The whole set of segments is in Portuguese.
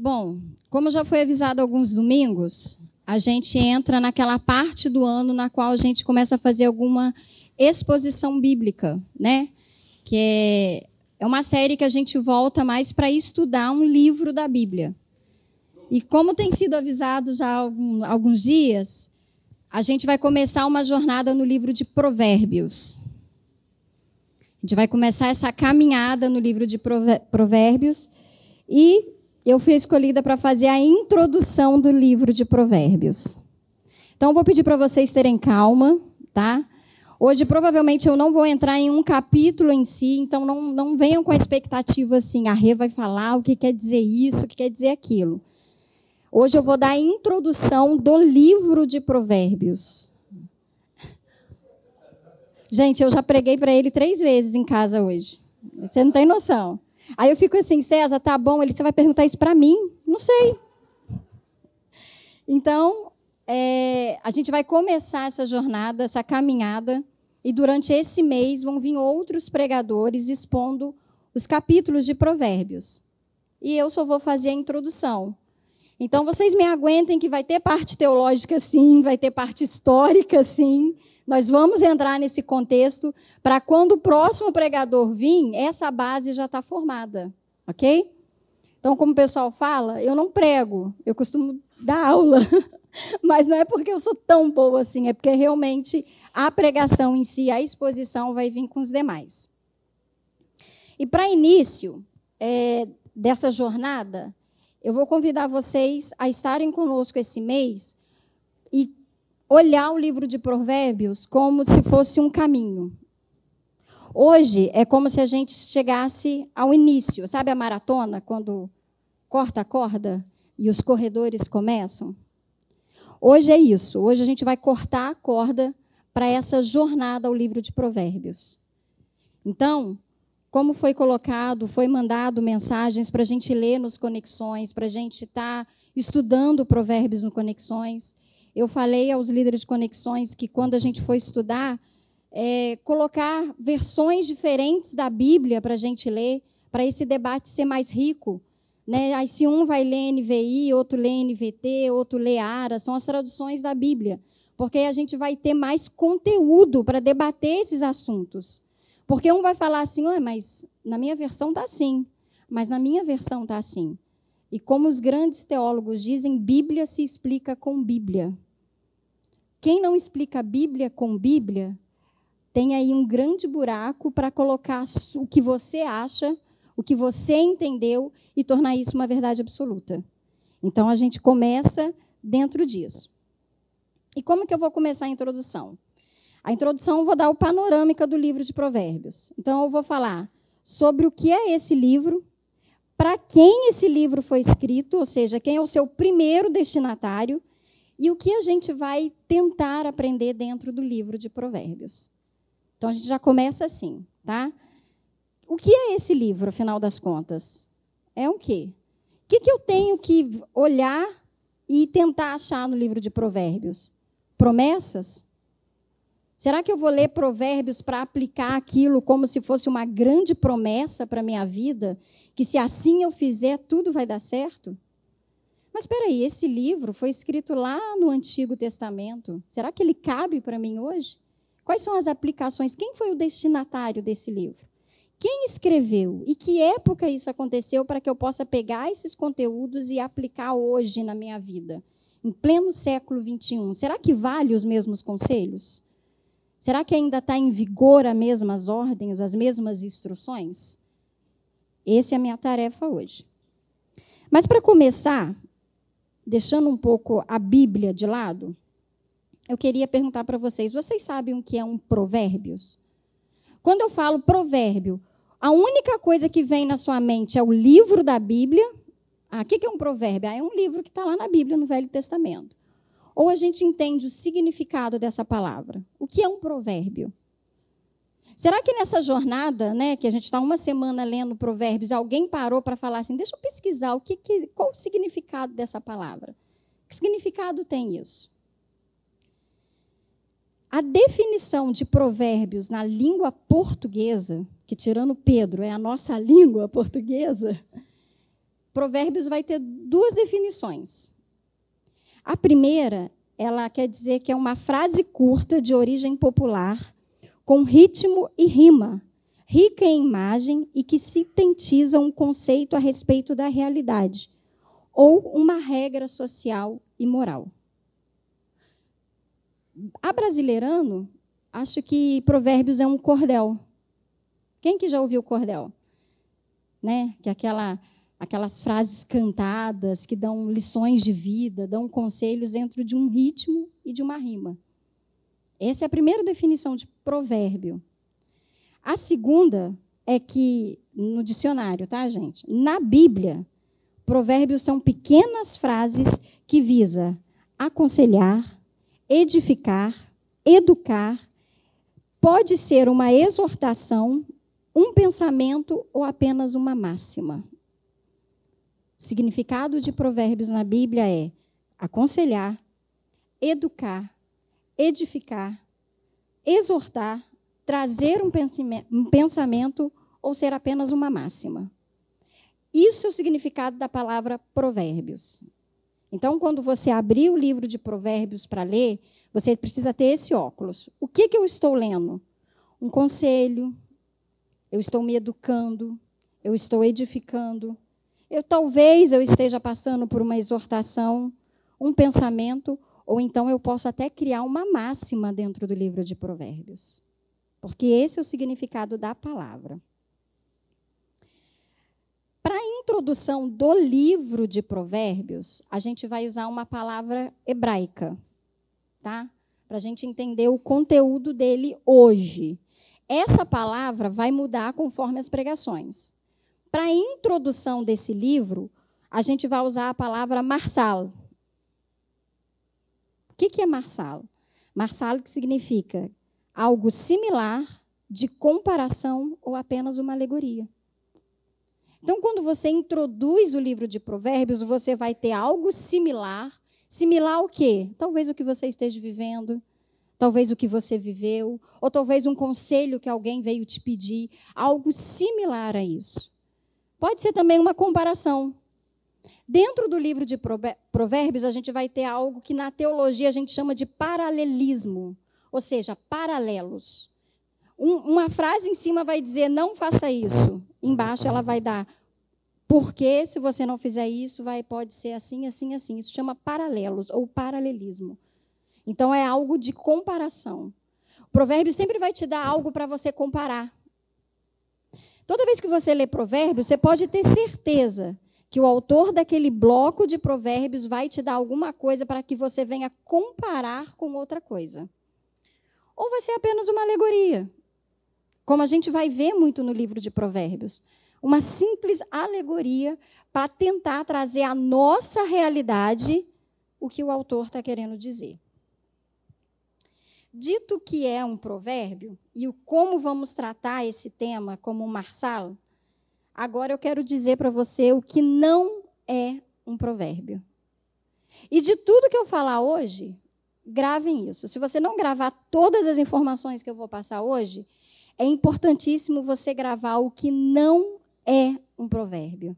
Bom, como já foi avisado alguns domingos, a gente entra naquela parte do ano na qual a gente começa a fazer alguma exposição bíblica, né? Que é, é uma série que a gente volta mais para estudar um livro da Bíblia. E como tem sido avisado já há alguns dias, a gente vai começar uma jornada no livro de Provérbios. A gente vai começar essa caminhada no livro de Provérbios e eu fui escolhida para fazer a introdução do livro de Provérbios. Então, vou pedir para vocês terem calma, tá? Hoje, provavelmente, eu não vou entrar em um capítulo em si, então não, não venham com a expectativa assim, a Rê vai falar o que quer dizer isso, o que quer dizer aquilo. Hoje eu vou dar a introdução do livro de Provérbios. Gente, eu já preguei para ele três vezes em casa hoje. Você não tem noção. Aí eu fico assim, César, tá bom, ele, você vai perguntar isso para mim? Não sei. Então, é, a gente vai começar essa jornada, essa caminhada, e durante esse mês vão vir outros pregadores expondo os capítulos de Provérbios. E eu só vou fazer a introdução. Então, vocês me aguentem que vai ter parte teológica, sim, vai ter parte histórica, sim. Nós vamos entrar nesse contexto para quando o próximo pregador vir, essa base já está formada, ok? Então, como o pessoal fala, eu não prego, eu costumo dar aula, mas não é porque eu sou tão boa assim, é porque realmente a pregação em si, a exposição vai vir com os demais. E para início é, dessa jornada, eu vou convidar vocês a estarem conosco esse mês olhar o livro de Provérbios como se fosse um caminho. Hoje é como se a gente chegasse ao início, sabe a maratona, quando corta a corda e os corredores começam? Hoje é isso. Hoje a gente vai cortar a corda para essa jornada ao livro de Provérbios. Então, como foi colocado, foi mandado mensagens para a gente ler nos Conexões, para a gente estar tá estudando Provérbios no Conexões. Eu falei aos líderes de conexões que quando a gente for estudar, é, colocar versões diferentes da Bíblia para a gente ler, para esse debate ser mais rico. Né? Aí, se um vai ler NVI, outro lê NVT, outro lê ARA, são as traduções da Bíblia. Porque a gente vai ter mais conteúdo para debater esses assuntos. Porque um vai falar assim, mas na minha versão está assim, mas na minha versão está assim. E como os grandes teólogos dizem, Bíblia se explica com Bíblia. Quem não explica a Bíblia com Bíblia, tem aí um grande buraco para colocar o que você acha, o que você entendeu e tornar isso uma verdade absoluta. Então a gente começa dentro disso. E como que eu vou começar a introdução? A introdução eu vou dar o panorâmica do livro de Provérbios. Então eu vou falar sobre o que é esse livro, para quem esse livro foi escrito, ou seja, quem é o seu primeiro destinatário, e o que a gente vai tentar aprender dentro do livro de Provérbios. Então a gente já começa assim, tá? O que é esse livro, afinal das contas? É o quê? O que, que eu tenho que olhar e tentar achar no livro de Provérbios? Promessas? Será que eu vou ler Provérbios para aplicar aquilo como se fosse uma grande promessa para a minha vida? Que se assim eu fizer, tudo vai dar certo? Mas espera aí, esse livro foi escrito lá no Antigo Testamento. Será que ele cabe para mim hoje? Quais são as aplicações? Quem foi o destinatário desse livro? Quem escreveu? E que época isso aconteceu para que eu possa pegar esses conteúdos e aplicar hoje na minha vida? Em pleno século XXI. Será que vale os mesmos conselhos? Será que ainda está em vigor as mesmas ordens, as mesmas instruções? Essa é a minha tarefa hoje. Mas para começar, deixando um pouco a Bíblia de lado, eu queria perguntar para vocês: vocês sabem o que é um provérbios? Quando eu falo provérbio, a única coisa que vem na sua mente é o livro da Bíblia. Ah, o que é um provérbio? Ah, é um livro que está lá na Bíblia, no Velho Testamento. Ou a gente entende o significado dessa palavra? O que é um provérbio? Será que nessa jornada, né, que a gente está uma semana lendo provérbios, alguém parou para falar assim, deixa eu pesquisar o que, que, qual o significado dessa palavra? Que significado tem isso? A definição de provérbios na língua portuguesa, que tirando Pedro é a nossa língua portuguesa, Provérbios vai ter duas definições. A primeira, ela quer dizer que é uma frase curta de origem popular, com ritmo e rima, rica em imagem e que sintetiza um conceito a respeito da realidade, ou uma regra social e moral. A brasileirano, acho que Provérbios é um cordel. Quem que já ouviu cordel? Né? Que é aquela aquelas frases cantadas que dão lições de vida, dão conselhos dentro de um ritmo e de uma rima. Essa é a primeira definição de provérbio. A segunda é que, no dicionário, tá, gente? Na Bíblia, provérbios são pequenas frases que visa aconselhar, edificar, educar, pode ser uma exortação, um pensamento ou apenas uma máxima. O significado de provérbios na Bíblia é aconselhar, educar, edificar, exortar, trazer um pensamento ou ser apenas uma máxima. Isso é o significado da palavra provérbios. Então, quando você abrir o livro de provérbios para ler, você precisa ter esse óculos. O que, que eu estou lendo? Um conselho, eu estou me educando, eu estou edificando, eu talvez eu esteja passando por uma exortação, um pensamento, ou então eu posso até criar uma máxima dentro do livro de Provérbios. Porque esse é o significado da palavra. Para a introdução do livro de Provérbios, a gente vai usar uma palavra hebraica, tá? Para a gente entender o conteúdo dele hoje. Essa palavra vai mudar conforme as pregações. Para a introdução desse livro, a gente vai usar a palavra marsal. O que é marsal? Marsal que significa algo similar, de comparação ou apenas uma alegoria. Então, quando você introduz o livro de Provérbios, você vai ter algo similar. Similar ao quê? Talvez o que você esteja vivendo, talvez o que você viveu, ou talvez um conselho que alguém veio te pedir, algo similar a isso. Pode ser também uma comparação. Dentro do livro de Provérbios, a gente vai ter algo que na teologia a gente chama de paralelismo, ou seja, paralelos. Um, uma frase em cima vai dizer não faça isso, embaixo ela vai dar porque se você não fizer isso, vai pode ser assim, assim, assim. Isso chama paralelos ou paralelismo. Então é algo de comparação. O provérbio sempre vai te dar algo para você comparar. Toda vez que você lê provérbios, você pode ter certeza que o autor daquele bloco de provérbios vai te dar alguma coisa para que você venha comparar com outra coisa. Ou vai ser apenas uma alegoria, como a gente vai ver muito no livro de provérbios. Uma simples alegoria para tentar trazer à nossa realidade o que o autor está querendo dizer. Dito que é um provérbio, e o como vamos tratar esse tema como um marsal, agora eu quero dizer para você o que não é um provérbio. E de tudo que eu falar hoje, gravem isso. Se você não gravar todas as informações que eu vou passar hoje, é importantíssimo você gravar o que não é um provérbio.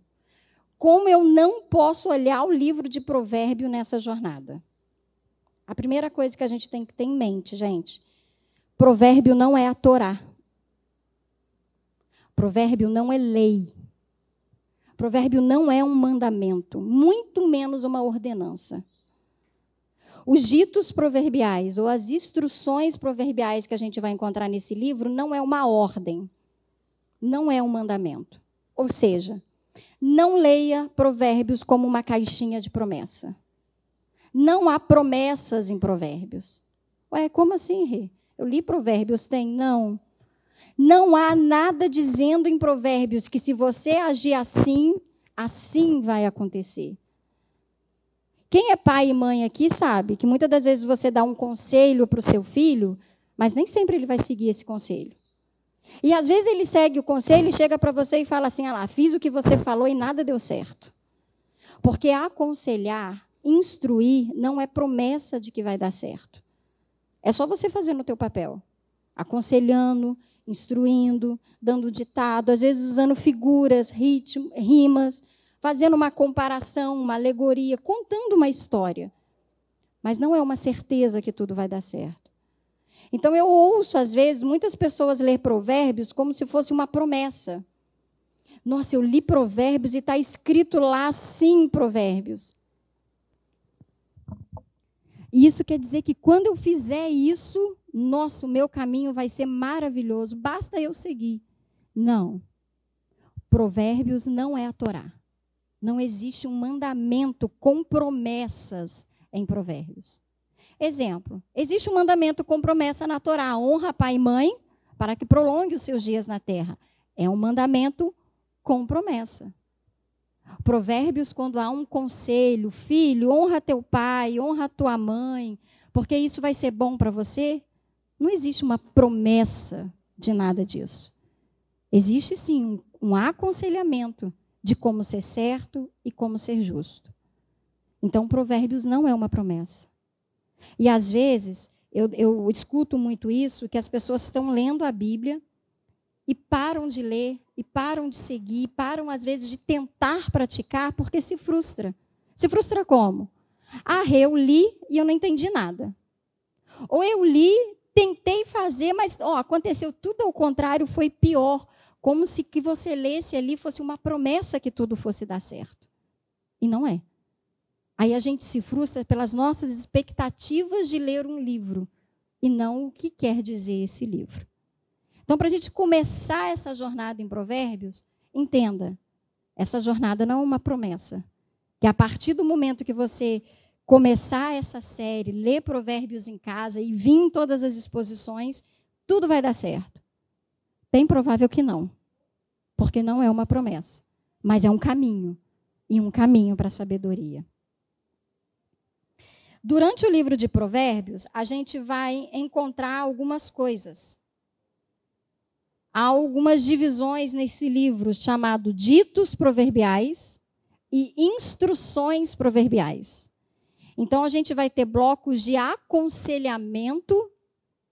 Como eu não posso olhar o livro de provérbio nessa jornada? A primeira coisa que a gente tem que ter em mente, gente, provérbio não é a Torá. Provérbio não é lei. Provérbio não é um mandamento, muito menos uma ordenança. Os ditos proverbiais ou as instruções proverbiais que a gente vai encontrar nesse livro não é uma ordem, não é um mandamento. Ou seja, não leia provérbios como uma caixinha de promessa. Não há promessas em Provérbios. Ué, como assim, Rê? Eu li Provérbios, tem? Não. Não há nada dizendo em Provérbios que se você agir assim, assim vai acontecer. Quem é pai e mãe aqui sabe que muitas das vezes você dá um conselho para o seu filho, mas nem sempre ele vai seguir esse conselho. E às vezes ele segue o conselho e chega para você e fala assim: ah lá, fiz o que você falou e nada deu certo. Porque aconselhar instruir não é promessa de que vai dar certo. É só você fazer no teu papel, aconselhando, instruindo, dando ditado, às vezes usando figuras, ritmo, rimas, fazendo uma comparação, uma alegoria, contando uma história. Mas não é uma certeza que tudo vai dar certo. Então eu ouço, às vezes, muitas pessoas ler provérbios como se fosse uma promessa. Nossa, eu li provérbios e está escrito lá sim provérbios. E isso quer dizer que quando eu fizer isso, nosso meu caminho vai ser maravilhoso, basta eu seguir. Não. Provérbios não é a Torá. Não existe um mandamento com promessas em Provérbios. Exemplo: existe um mandamento com promessa na Torá: honra pai e mãe para que prolongue os seus dias na terra. É um mandamento com promessa. Provérbios, quando há um conselho, filho, honra teu pai, honra tua mãe, porque isso vai ser bom para você, não existe uma promessa de nada disso. Existe sim um, um aconselhamento de como ser certo e como ser justo. Então, Provérbios não é uma promessa. E às vezes, eu, eu escuto muito isso, que as pessoas estão lendo a Bíblia e param de ler, e param de seguir, param às vezes de tentar praticar porque se frustra. Se frustra como? Ah, eu li e eu não entendi nada. Ou eu li, tentei fazer, mas ó, aconteceu tudo ao contrário, foi pior. Como se que você lesse ali fosse uma promessa que tudo fosse dar certo. E não é. Aí a gente se frustra pelas nossas expectativas de ler um livro e não o que quer dizer esse livro. Então, para a gente começar essa jornada em Provérbios, entenda: essa jornada não é uma promessa. Que a partir do momento que você começar essa série, ler Provérbios em casa e vir em todas as exposições, tudo vai dar certo. Bem provável que não, porque não é uma promessa, mas é um caminho e um caminho para a sabedoria. Durante o livro de Provérbios, a gente vai encontrar algumas coisas há algumas divisões nesse livro chamado Ditos Proverbiais e Instruções Proverbiais. Então a gente vai ter blocos de aconselhamento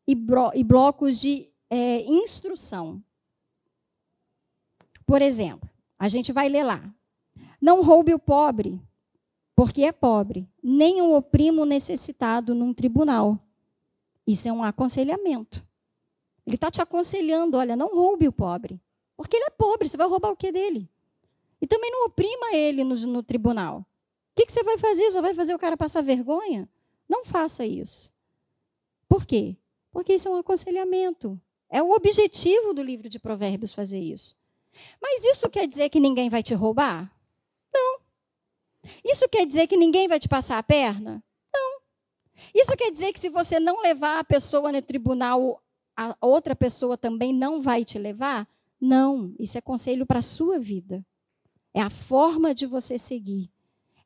e, e blocos de é, instrução. Por exemplo, a gente vai ler lá: Não roube o pobre, porque é pobre, nem o oprimo necessitado num tribunal. Isso é um aconselhamento. Ele está te aconselhando: olha, não roube o pobre. Porque ele é pobre, você vai roubar o que dele? E também não oprima ele no, no tribunal. O que, que você vai fazer? Só vai fazer o cara passar vergonha? Não faça isso. Por quê? Porque isso é um aconselhamento. É o objetivo do livro de Provérbios fazer isso. Mas isso quer dizer que ninguém vai te roubar? Não. Isso quer dizer que ninguém vai te passar a perna? Não. Isso quer dizer que se você não levar a pessoa no tribunal a outra pessoa também não vai te levar? Não, isso é conselho para a sua vida. É a forma de você seguir.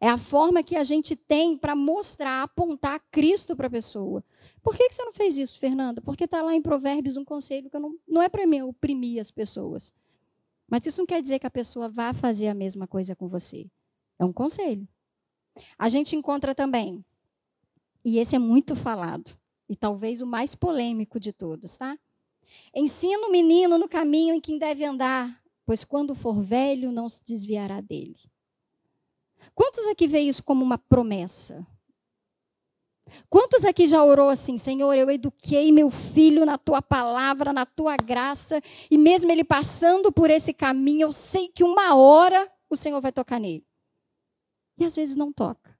É a forma que a gente tem para mostrar, apontar Cristo para a pessoa. Por que, você não fez isso, Fernanda? Porque está lá em Provérbios um conselho que não, não é para mim oprimir as pessoas. Mas isso não quer dizer que a pessoa vá fazer a mesma coisa com você. É um conselho. A gente encontra também, e esse é muito falado, e talvez o mais polêmico de todos, tá? Ensina o menino no caminho em que deve andar, pois quando for velho não se desviará dele. Quantos aqui vê isso como uma promessa? Quantos aqui já orou assim, Senhor, eu eduquei meu filho na tua palavra, na tua graça, e mesmo ele passando por esse caminho, eu sei que uma hora o Senhor vai tocar nele. E às vezes não toca,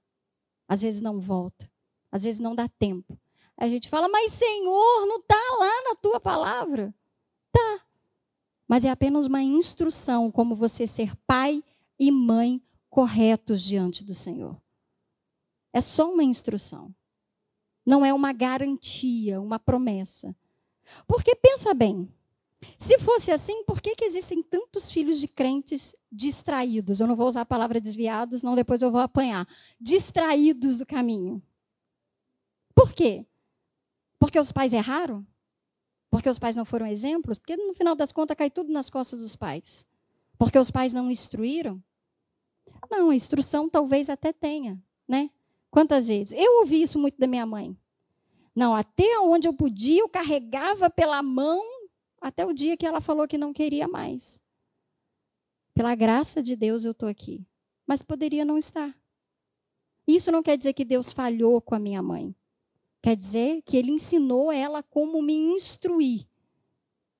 às vezes não volta, às vezes não dá tempo, a gente fala, mas Senhor, não está lá na tua palavra. Tá. Mas é apenas uma instrução como você ser pai e mãe corretos diante do Senhor. É só uma instrução. Não é uma garantia, uma promessa. Porque pensa bem, se fosse assim, por que, que existem tantos filhos de crentes distraídos? Eu não vou usar a palavra desviados, não depois eu vou apanhar. Distraídos do caminho. Por quê? Porque os pais erraram? Porque os pais não foram exemplos? Porque no final das contas cai tudo nas costas dos pais. Porque os pais não instruíram? Não, a instrução talvez até tenha, né? Quantas vezes? Eu ouvi isso muito da minha mãe. Não, até onde eu podia, eu carregava pela mão até o dia que ela falou que não queria mais. Pela graça de Deus, eu estou aqui. mas poderia não estar. Isso não quer dizer que Deus falhou com a minha mãe. Quer dizer que ele ensinou ela como me instruir.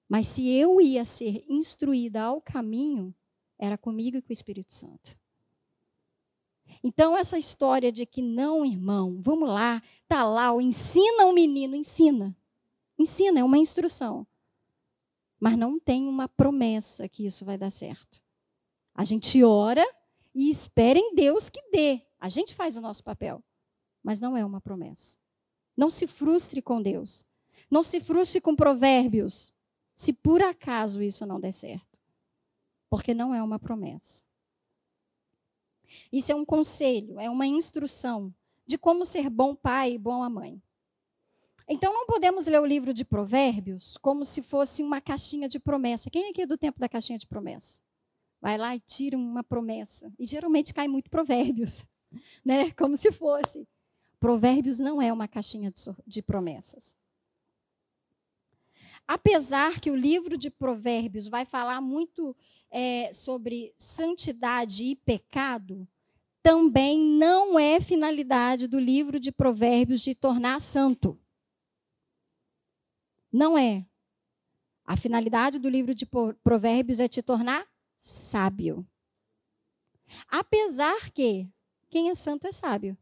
Mas se eu ia ser instruída ao caminho, era comigo e com o Espírito Santo. Então, essa história de que não, irmão, vamos lá, tá lá, ensina o menino, ensina. Ensina, é uma instrução. Mas não tem uma promessa que isso vai dar certo. A gente ora e espera em Deus que dê. A gente faz o nosso papel, mas não é uma promessa. Não se frustre com Deus. Não se frustre com provérbios, se por acaso isso não der certo. Porque não é uma promessa. Isso é um conselho, é uma instrução de como ser bom pai e boa mãe. Então não podemos ler o livro de Provérbios como se fosse uma caixinha de promessa. Quem aqui é do tempo da caixinha de promessa? Vai lá e tira uma promessa. E geralmente cai muito Provérbios, né? Como se fosse. Provérbios não é uma caixinha de, promessas. Apesar que o livro de Provérbios vai falar muito é, sobre santidade e pecado, também não é finalidade do livro de Provérbios de tornar santo. Não é. A finalidade do livro de Provérbios é te tornar sábio. Apesar que quem é santo é sábio.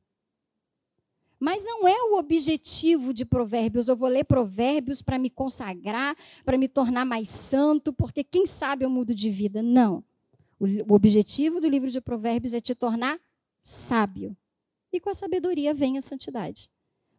Mas não é o objetivo de Provérbios. Eu vou ler Provérbios para me consagrar, para me tornar mais santo, porque quem sabe eu mudo de vida. Não. O objetivo do livro de Provérbios é te tornar sábio. E com a sabedoria vem a santidade.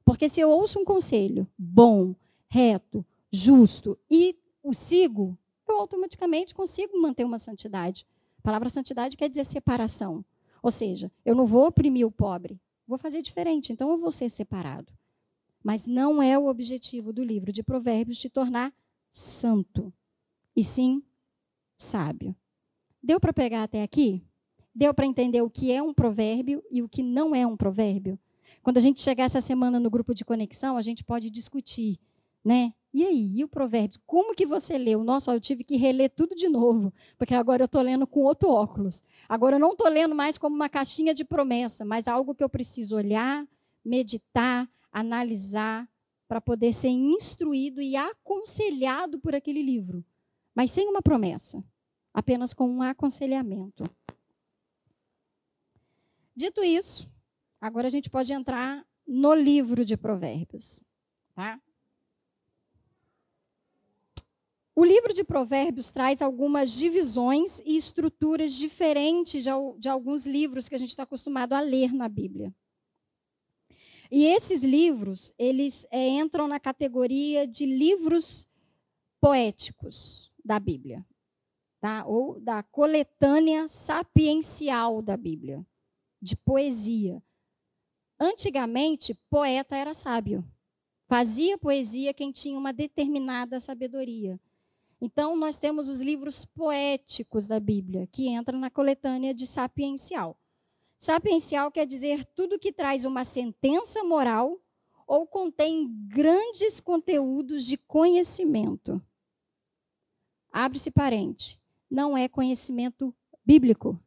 Porque se eu ouço um conselho bom, reto, justo e o sigo, eu automaticamente consigo manter uma santidade. A palavra santidade quer dizer separação. Ou seja, eu não vou oprimir o pobre, vou fazer diferente, então eu vou ser separado. Mas não é o objetivo do livro de Provérbios te tornar santo, e sim sábio. Deu para pegar até aqui? Deu para entender o que é um provérbio e o que não é um provérbio? Quando a gente chegar essa semana no grupo de conexão, a gente pode discutir, né? E aí, e o provérbio? Como que você leu? Nossa, eu tive que reler tudo de novo, porque agora eu estou lendo com outro óculos. Agora eu não estou lendo mais como uma caixinha de promessa, mas algo que eu preciso olhar, meditar, analisar, para poder ser instruído e aconselhado por aquele livro. Mas sem uma promessa, apenas com um aconselhamento. Dito isso, agora a gente pode entrar no livro de Provérbios. Tá? O livro de Provérbios traz algumas divisões e estruturas diferentes de, de alguns livros que a gente está acostumado a ler na Bíblia. E esses livros, eles é, entram na categoria de livros poéticos da Bíblia, tá? ou da coletânea sapiencial da Bíblia, de poesia. Antigamente, poeta era sábio. Fazia poesia quem tinha uma determinada sabedoria. Então, nós temos os livros poéticos da Bíblia, que entram na coletânea de sapiencial. Sapiencial quer dizer tudo que traz uma sentença moral ou contém grandes conteúdos de conhecimento. Abre-se parente. Não é conhecimento bíblico.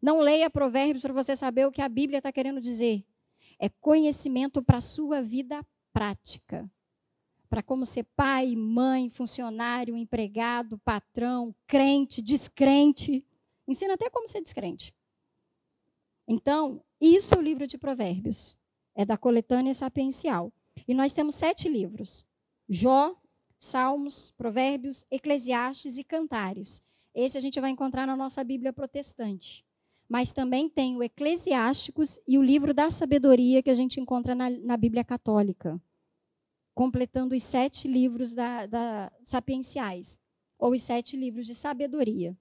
Não leia provérbios para você saber o que a Bíblia está querendo dizer. É conhecimento para a sua vida prática para como ser pai, mãe, funcionário, empregado, patrão, crente, descrente. Ensina até como ser descrente. Então, isso é o livro de Provérbios. É da coletânea sapiencial. E nós temos sete livros: Jó, Salmos, Provérbios, Eclesiastes e Cantares. Esse a gente vai encontrar na nossa Bíblia protestante. Mas também tem o Eclesiásticos e o livro da sabedoria que a gente encontra na, na Bíblia católica completando os sete livros da, da, sapienciais, ou os sete livros de sabedoria.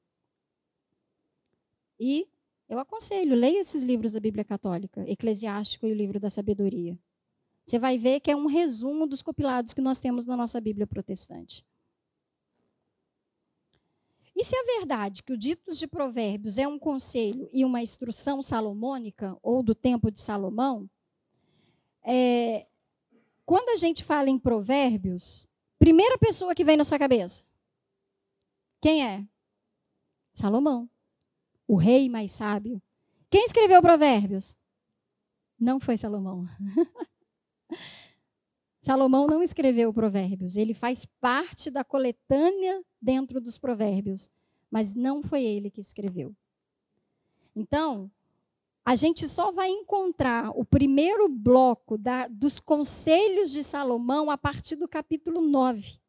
E eu aconselho, leia esses livros da Bíblia Católica, Eclesiástico e o livro da sabedoria. Você vai ver que é um resumo dos compilados que nós temos na nossa Bíblia protestante. E se é verdade que o Ditos de Provérbios é um conselho e uma instrução salomônica, ou do tempo de Salomão, é, quando a gente fala em provérbios, primeira pessoa que vem na sua cabeça, quem é? Salomão, o rei mais sábio, Quem escreveu Provérbios? Não foi Salomão. Salomão não escreveu Provérbios, ele faz parte da coletânea dentro dos Provérbios, mas não foi ele que escreveu. Então, a gente só vai encontrar o primeiro bloco da, dos conselhos de Salomão a partir do capítulo 9.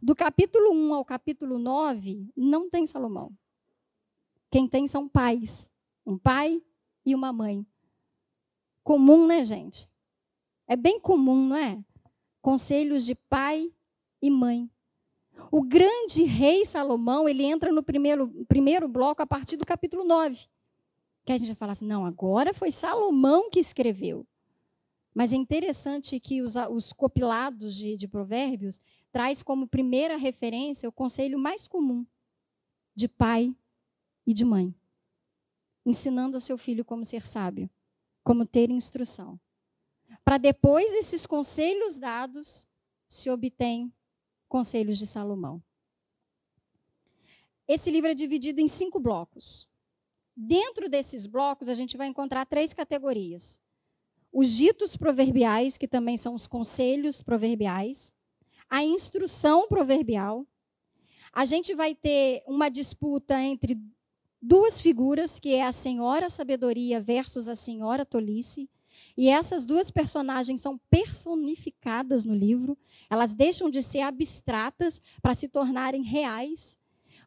Do capítulo 1 ao capítulo 9, não tem Salomão. Quem tem são pais. Um pai e uma mãe. Comum, né, gente? É bem comum, não é? Conselhos de pai e mãe. O grande rei Salomão, ele entra no primeiro, primeiro bloco a partir do capítulo 9. Que a gente falar assim, não, agora foi Salomão que escreveu. Mas é interessante que os, os compilados de, de provérbios traz como primeira referência o conselho mais comum de pai e de mãe, ensinando a seu filho como ser sábio, como ter instrução. Para depois desses conselhos dados, se obtém conselhos de Salomão. Esse livro é dividido em cinco blocos. Dentro desses blocos, a gente vai encontrar três categorias: os ditos proverbiais, que também são os conselhos proverbiais, a instrução proverbial. A gente vai ter uma disputa entre duas figuras, que é a senhora sabedoria versus a senhora tolice. E essas duas personagens são personificadas no livro. Elas deixam de ser abstratas para se tornarem reais.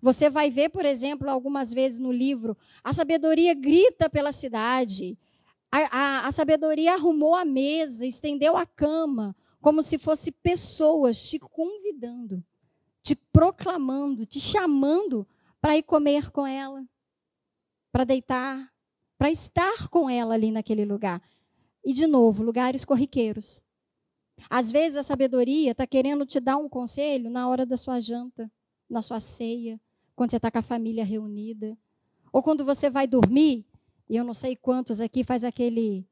Você vai ver, por exemplo, algumas vezes no livro, a sabedoria grita pela cidade. A, a, a sabedoria arrumou a mesa, estendeu a cama, como se fosse pessoas te convidando, te proclamando, te chamando para ir comer com ela para deitar, para estar com ela ali naquele lugar. E, de novo, lugares corriqueiros. Às vezes a sabedoria está querendo te dar um conselho na hora da sua janta, na sua ceia, quando você está com a família reunida. Ou quando você vai dormir, e eu não sei quantos aqui faz aquele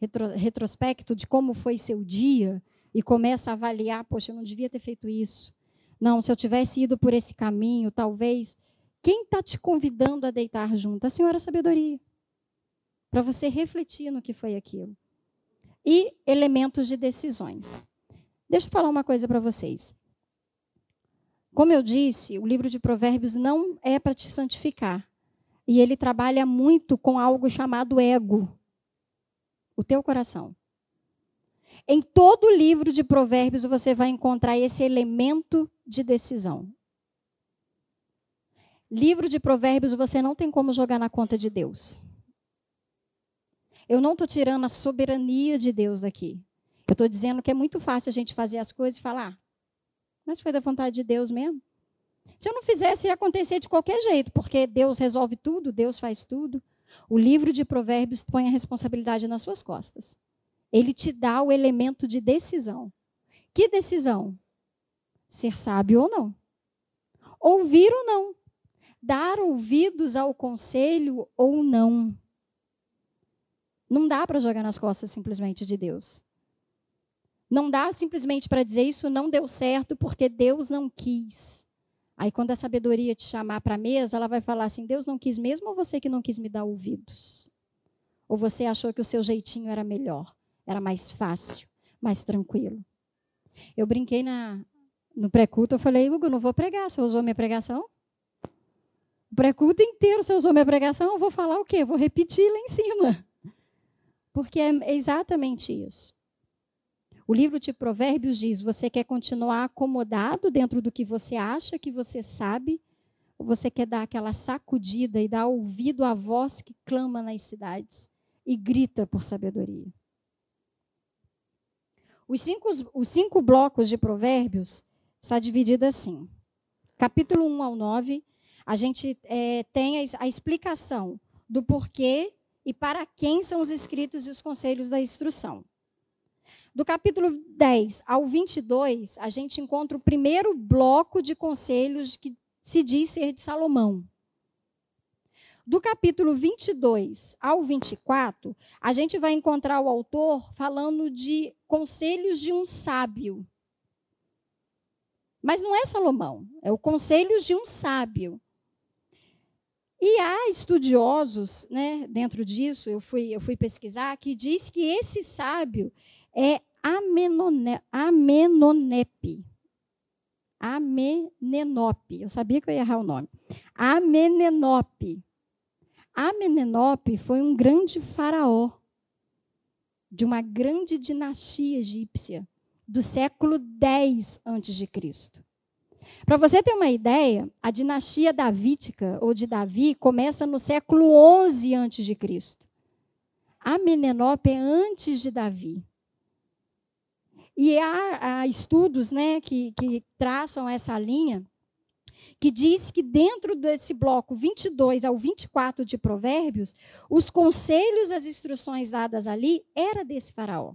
retro, retrospecto de como foi seu dia e começa a avaliar, poxa, eu não devia ter feito isso. Não, se eu tivesse ido por esse caminho, talvez quem está te convidando a deitar junto? A senhora sabedoria. Para você refletir no que foi aquilo. E elementos de decisões. Deixa eu falar uma coisa para vocês. Como eu disse, o livro de Provérbios não é para te santificar. E ele trabalha muito com algo chamado ego o teu coração. Em todo o livro de Provérbios você vai encontrar esse elemento de decisão. Livro de Provérbios você não tem como jogar na conta de Deus. Eu não estou tirando a soberania de Deus daqui. Eu estou dizendo que é muito fácil a gente fazer as coisas e falar, ah, mas foi da vontade de Deus mesmo. Se eu não fizesse, ia acontecer de qualquer jeito, porque Deus resolve tudo, Deus faz tudo. O livro de Provérbios põe a responsabilidade nas suas costas. Ele te dá o elemento de decisão. Que decisão? Ser sábio ou não? Ouvir ou não? dar ouvidos ao conselho ou não. Não dá para jogar nas costas simplesmente de Deus. Não dá simplesmente para dizer isso não deu certo porque Deus não quis. Aí quando a sabedoria te chamar para a mesa, ela vai falar assim: Deus não quis mesmo ou você que não quis me dar ouvidos? Ou você achou que o seu jeitinho era melhor, era mais fácil, mais tranquilo? Eu brinquei na, no pré-culto, eu falei, Hugo, não vou pregar. Você usou minha pregação? O pré-culto inteiro, você usou minha pregação, eu vou falar o quê? Eu vou repetir lá em cima. Porque é exatamente isso. O livro de Provérbios diz: você quer continuar acomodado dentro do que você acha que você sabe, ou você quer dar aquela sacudida e dar ouvido à voz que clama nas cidades e grita por sabedoria? Os cinco, os cinco blocos de Provérbios está dividido assim: capítulo 1 ao 9 a gente é, tem a, a explicação do porquê e para quem são os escritos e os conselhos da instrução. Do capítulo 10 ao 22, a gente encontra o primeiro bloco de conselhos que se diz ser de Salomão. Do capítulo 22 ao 24, a gente vai encontrar o autor falando de conselhos de um sábio. Mas não é Salomão, é o conselhos de um sábio. E há estudiosos, né, dentro disso, eu fui, eu fui pesquisar, que diz que esse sábio é Amenone, Amenonepe. Amenenope. Eu sabia que eu ia errar o nome. Amenenope. Amenenope foi um grande faraó de uma grande dinastia egípcia do século 10 a.C. Para você ter uma ideia, a dinastia davítica ou de Davi começa no século 11 a.C. Amenenope é antes de Davi. E há, há estudos né, que, que traçam essa linha, que diz que dentro desse bloco 22 ao 24 de Provérbios, os conselhos, as instruções dadas ali, era desse faraó.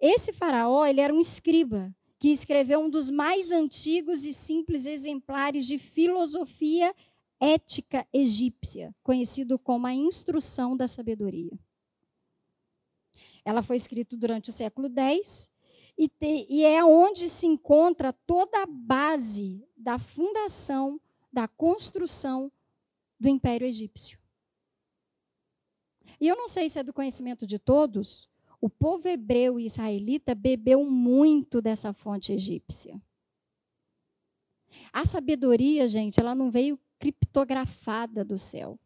Esse faraó, ele era um escriba, que escreveu um dos mais antigos e simples exemplares de filosofia ética egípcia, conhecido como a Instrução da Sabedoria. Ela foi escrita durante o século X e, te, e é onde se encontra toda a base da fundação, da construção do Império Egípcio. E eu não sei se é do conhecimento de todos, o povo hebreu e israelita bebeu muito dessa fonte egípcia. A sabedoria, gente, ela não veio criptografada do céu.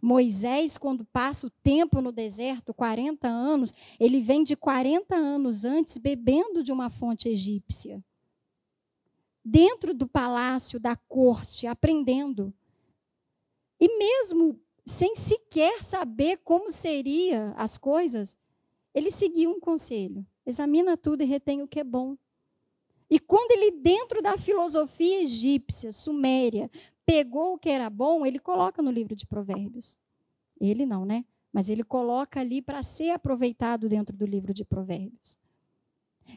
Moisés, quando passa o tempo no deserto, 40 anos, ele vem de 40 anos antes bebendo de uma fonte egípcia. Dentro do palácio, da corte, aprendendo. E mesmo sem sequer saber como seriam as coisas, ele seguiu um conselho: examina tudo e retém o que é bom. E quando ele, dentro da filosofia egípcia, suméria, pegou o que era bom, ele coloca no livro de Provérbios. Ele não, né? Mas ele coloca ali para ser aproveitado dentro do livro de Provérbios.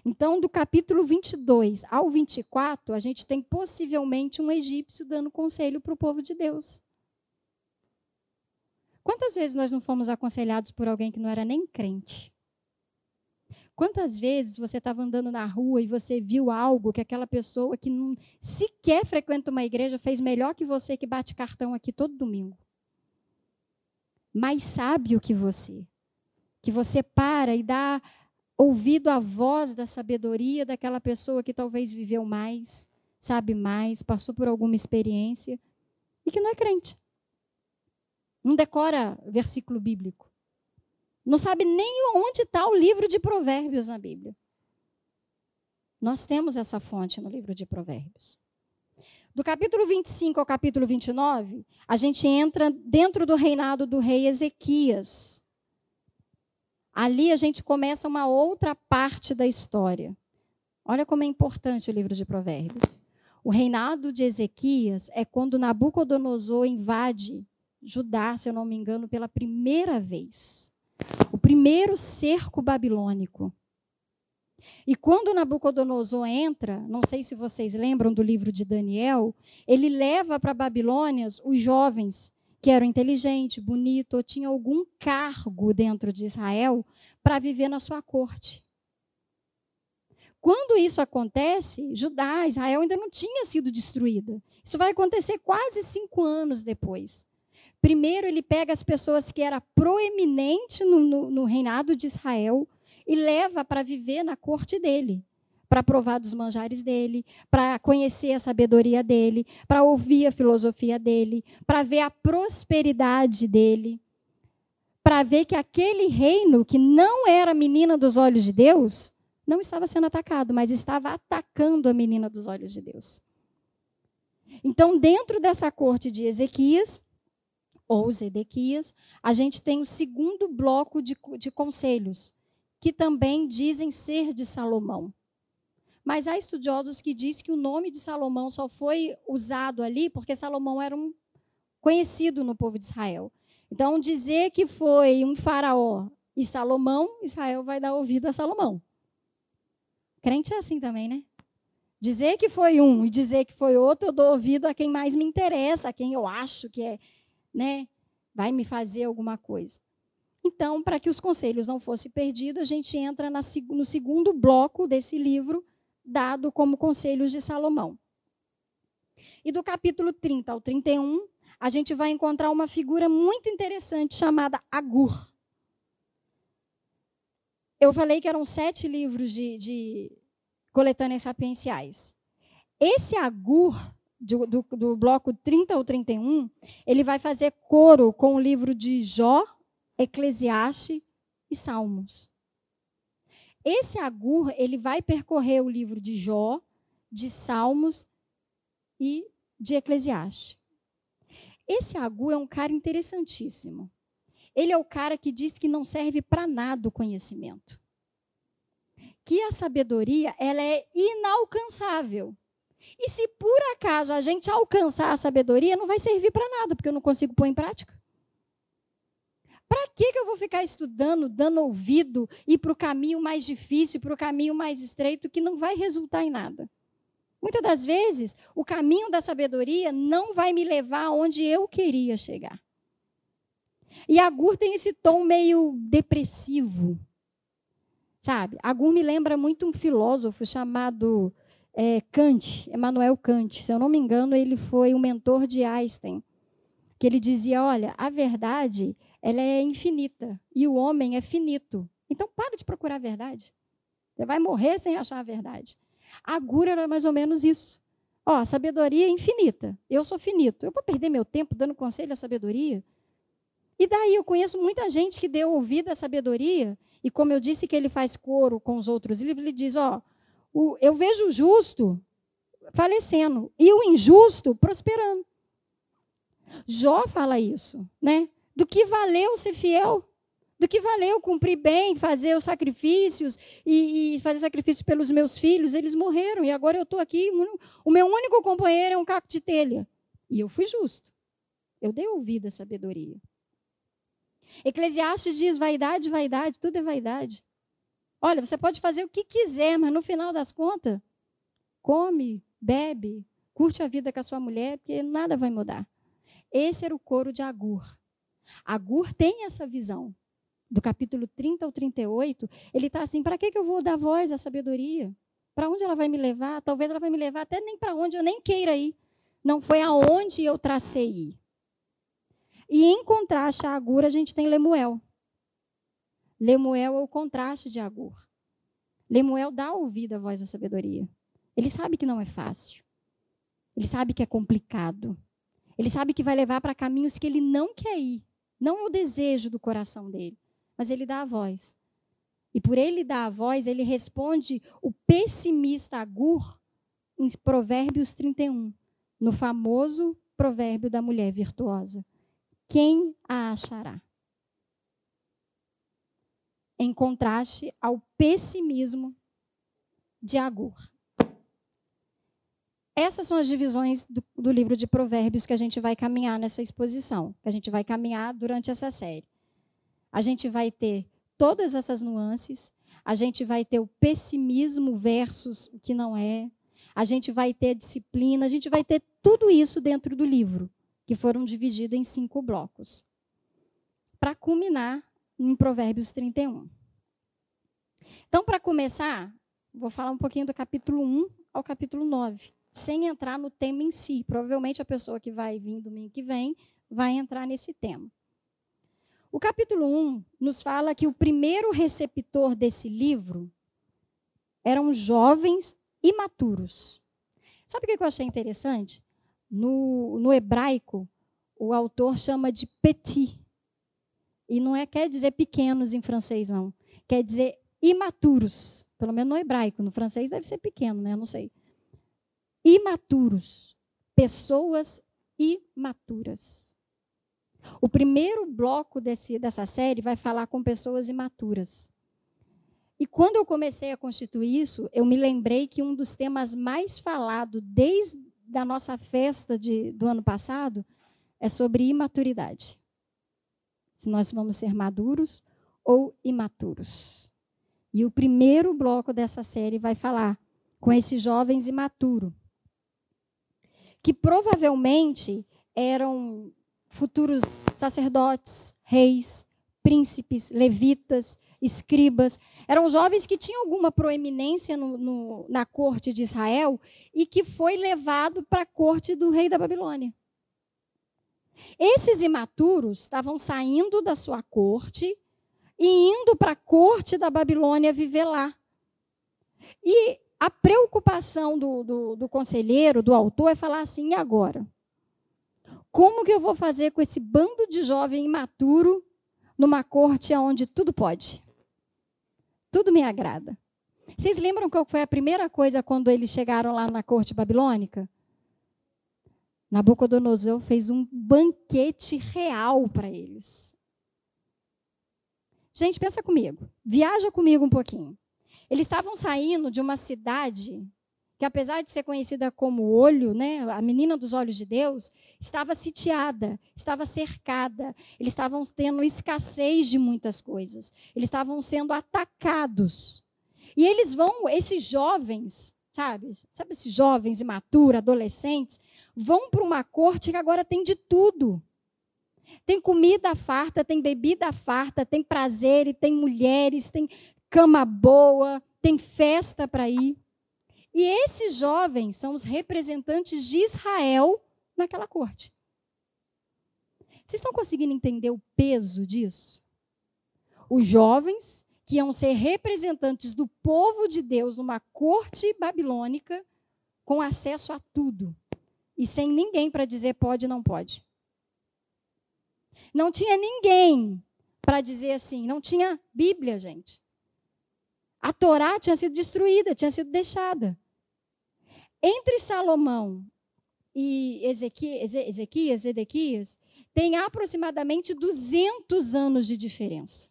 Então, do capítulo 22 ao 24, a gente tem possivelmente um egípcio dando conselho para o povo de Deus. Quantas vezes nós não fomos aconselhados por alguém que não era nem crente? Quantas vezes você estava andando na rua e você viu algo que aquela pessoa que não sequer frequenta uma igreja fez melhor que você que bate cartão aqui todo domingo? Mais sábio que você. Que você para e dá ouvido à voz da sabedoria daquela pessoa que talvez viveu mais, sabe mais, passou por alguma experiência e que não é crente. Não decora versículo bíblico. Não sabe nem onde está o livro de Provérbios na Bíblia. Nós temos essa fonte no livro de Provérbios. Do capítulo 25 ao capítulo 29, a gente entra dentro do reinado do rei Ezequias. Ali a gente começa uma outra parte da história. Olha como é importante o livro de Provérbios. O reinado de Ezequias é quando Nabucodonosor invade Judá, se eu não me engano, pela primeira vez o primeiro cerco babilônico. E quando Nabucodonosor entra, não sei se vocês lembram do livro de Daniel, ele leva para Babilônia os jovens que eram inteligentes, bonitos, ou tinham algum cargo dentro de Israel para viver na sua corte. Quando isso acontece, Judá, Israel ainda não tinha sido destruída. Isso vai acontecer quase cinco anos depois. Primeiro, ele pega as pessoas que eram proeminentes no, no, no reinado de Israel e leva para viver na corte dele, para provar dos manjares dele, para conhecer a sabedoria dele, para ouvir a filosofia dele, para ver a prosperidade dele, para ver que aquele reino que não era a menina dos olhos de Deus, não estava sendo atacado, mas estava atacando a menina dos olhos de Deus. Então, dentro dessa corte de Ezequias, ou Zedequias, a gente tem o segundo bloco de, de conselhos, que também dizem ser de Salomão. Mas há estudiosos que dizem que o nome de Salomão só foi usado ali porque Salomão era um conhecido no povo de Israel. Então, dizer que foi um faraó e Salomão, Israel vai dar ouvido a Salomão. Crente é assim também, né? Dizer que foi um e dizer que foi outro, eu dou ouvido a quem mais me interessa, a quem eu acho que é né, vai me fazer alguma coisa. Então, para que os conselhos não fossem perdidos, a gente entra no segundo bloco desse livro, dado como Conselhos de Salomão. E do capítulo 30 ao 31, a gente vai encontrar uma figura muito interessante chamada Agur. Eu falei que eram sete livros de, de coletâneas sapienciais. Esse Agur, do, do, do bloco 30 ou 31, ele vai fazer coro com o livro de Jó, Eclesiastes e Salmos. Esse Agur, ele vai percorrer o livro de Jó, de Salmos e de Eclesiastes. Esse Agur é um cara interessantíssimo. Ele é o cara que diz que não serve para nada o conhecimento. Que a sabedoria, ela é inalcançável. E se por acaso a gente alcançar a sabedoria, não vai servir para nada, porque eu não consigo pôr em prática. Para que, que eu vou ficar estudando, dando ouvido, ir para o caminho mais difícil, para o caminho mais estreito, que não vai resultar em nada? Muitas das vezes, o caminho da sabedoria não vai me levar aonde eu queria chegar. E Agur tem esse tom meio depressivo. Sabe? Agur me lembra muito um filósofo chamado é, Kant, Emmanuel Kant. Se eu não me engano, ele foi um mentor de Einstein. Que ele dizia: olha, a verdade ela é infinita e o homem é finito. Então, para de procurar a verdade. Você vai morrer sem achar a verdade. A Gura era mais ou menos isso. Ó, a sabedoria é infinita. Eu sou finito. Eu vou perder meu tempo dando conselho à sabedoria? E daí eu conheço muita gente que deu ouvido à sabedoria, e como eu disse que ele faz coro com os outros livros, ele diz: ó, o, eu vejo o justo falecendo e o injusto prosperando. Jó fala isso, né? Do que valeu ser fiel? Do que valeu cumprir bem, fazer os sacrifícios e, e fazer sacrifício pelos meus filhos? Eles morreram e agora eu estou aqui. O meu único companheiro é um caco de telha. E eu fui justo. Eu dei ouvido à sabedoria. Eclesiastes diz: vaidade, vaidade, tudo é vaidade. Olha, você pode fazer o que quiser, mas no final das contas, come, bebe, curte a vida com a sua mulher, porque nada vai mudar. Esse era o coro de Agur. Agur tem essa visão. Do capítulo 30 ao 38, ele está assim: para que, que eu vou dar voz à sabedoria? Para onde ela vai me levar? Talvez ela vai me levar até nem para onde eu nem queira ir. Não foi aonde eu tracei ir. E em contraste a Agur, a gente tem Lemuel. Lemuel é o contraste de Agur. Lemuel dá ouvido à voz da sabedoria. Ele sabe que não é fácil. Ele sabe que é complicado. Ele sabe que vai levar para caminhos que ele não quer ir. Não é o desejo do coração dele, mas ele dá a voz. E por ele dar a voz, ele responde o pessimista Agur em Provérbios 31, no famoso provérbio da mulher virtuosa. Quem a achará? Em contraste ao pessimismo de Agur. Essas são as divisões do, do, livro de Provérbios que a gente vai caminhar nessa exposição, que a gente vai caminhar durante essa série. A gente vai ter todas essas nuances, a gente vai ter o pessimismo versus o que não é, a gente vai ter disciplina, a gente vai ter tudo isso dentro do livro, que foram divididos em cinco blocos. Para culminar em Provérbios 31. Então, para começar, vou falar um pouquinho do capítulo 1 ao capítulo 9 sem entrar no tema em si. Provavelmente a pessoa que vai vir domingo que vem vai entrar nesse tema. O capítulo 1 nos fala que o primeiro receptor desse livro eram jovens imaturos. Sabe o que eu achei interessante? No, no hebraico, o autor chama de petit. E não é quer dizer pequenos em francês, não. Quer dizer imaturos. Pelo menos no hebraico. No francês deve ser pequeno, né? Eu não sei imaturos. Pessoas imaturas. O primeiro bloco desse, dessa série vai falar com pessoas imaturas. E quando eu comecei a constituir isso, eu me lembrei que um dos temas mais falados desde a nossa festa de, do ano passado é sobre imaturidade. Se nós vamos ser maduros ou imaturos. E o primeiro bloco dessa série vai falar com esses jovens imaturos que provavelmente eram futuros sacerdotes, reis, príncipes, levitas, escribas. Eram jovens que tinham alguma proeminência no, no, na corte de Israel e que foi levado para a corte do rei da Babilônia. Esses imaturos estavam saindo da sua corte e indo para a corte da Babilônia viver lá. E a preocupação do, do, do conselheiro, do autor, é falar assim: e agora? Como que eu vou fazer com esse bando de jovem imaturo numa corte onde tudo pode? Tudo me agrada. Vocês lembram qual foi a primeira coisa quando eles chegaram lá na corte babilônica? Nabucodonosor fez um banquete real para eles. Gente, pensa comigo. Viaja comigo um pouquinho. Eles estavam saindo de uma cidade que, apesar de ser conhecida como Olho, né, a menina dos olhos de Deus, estava sitiada, estava cercada. Eles estavam tendo escassez de muitas coisas. Eles estavam sendo atacados. E eles vão, esses jovens, sabe? Sabe esses jovens imaturos, adolescentes, vão para uma corte que agora tem de tudo. Tem comida farta, tem bebida farta, tem prazer, e tem mulheres, tem cama boa, tem festa para ir. E esses jovens são os representantes de Israel naquela corte. Vocês estão conseguindo entender o peso disso? Os jovens que iam ser representantes do povo de Deus numa corte babilônica com acesso a tudo e sem ninguém para dizer pode não pode. Não tinha ninguém para dizer assim, não tinha Bíblia, gente. A Torá tinha sido destruída, tinha sido deixada. Entre Salomão e Ezequias, Ezequias, tem aproximadamente 200 anos de diferença.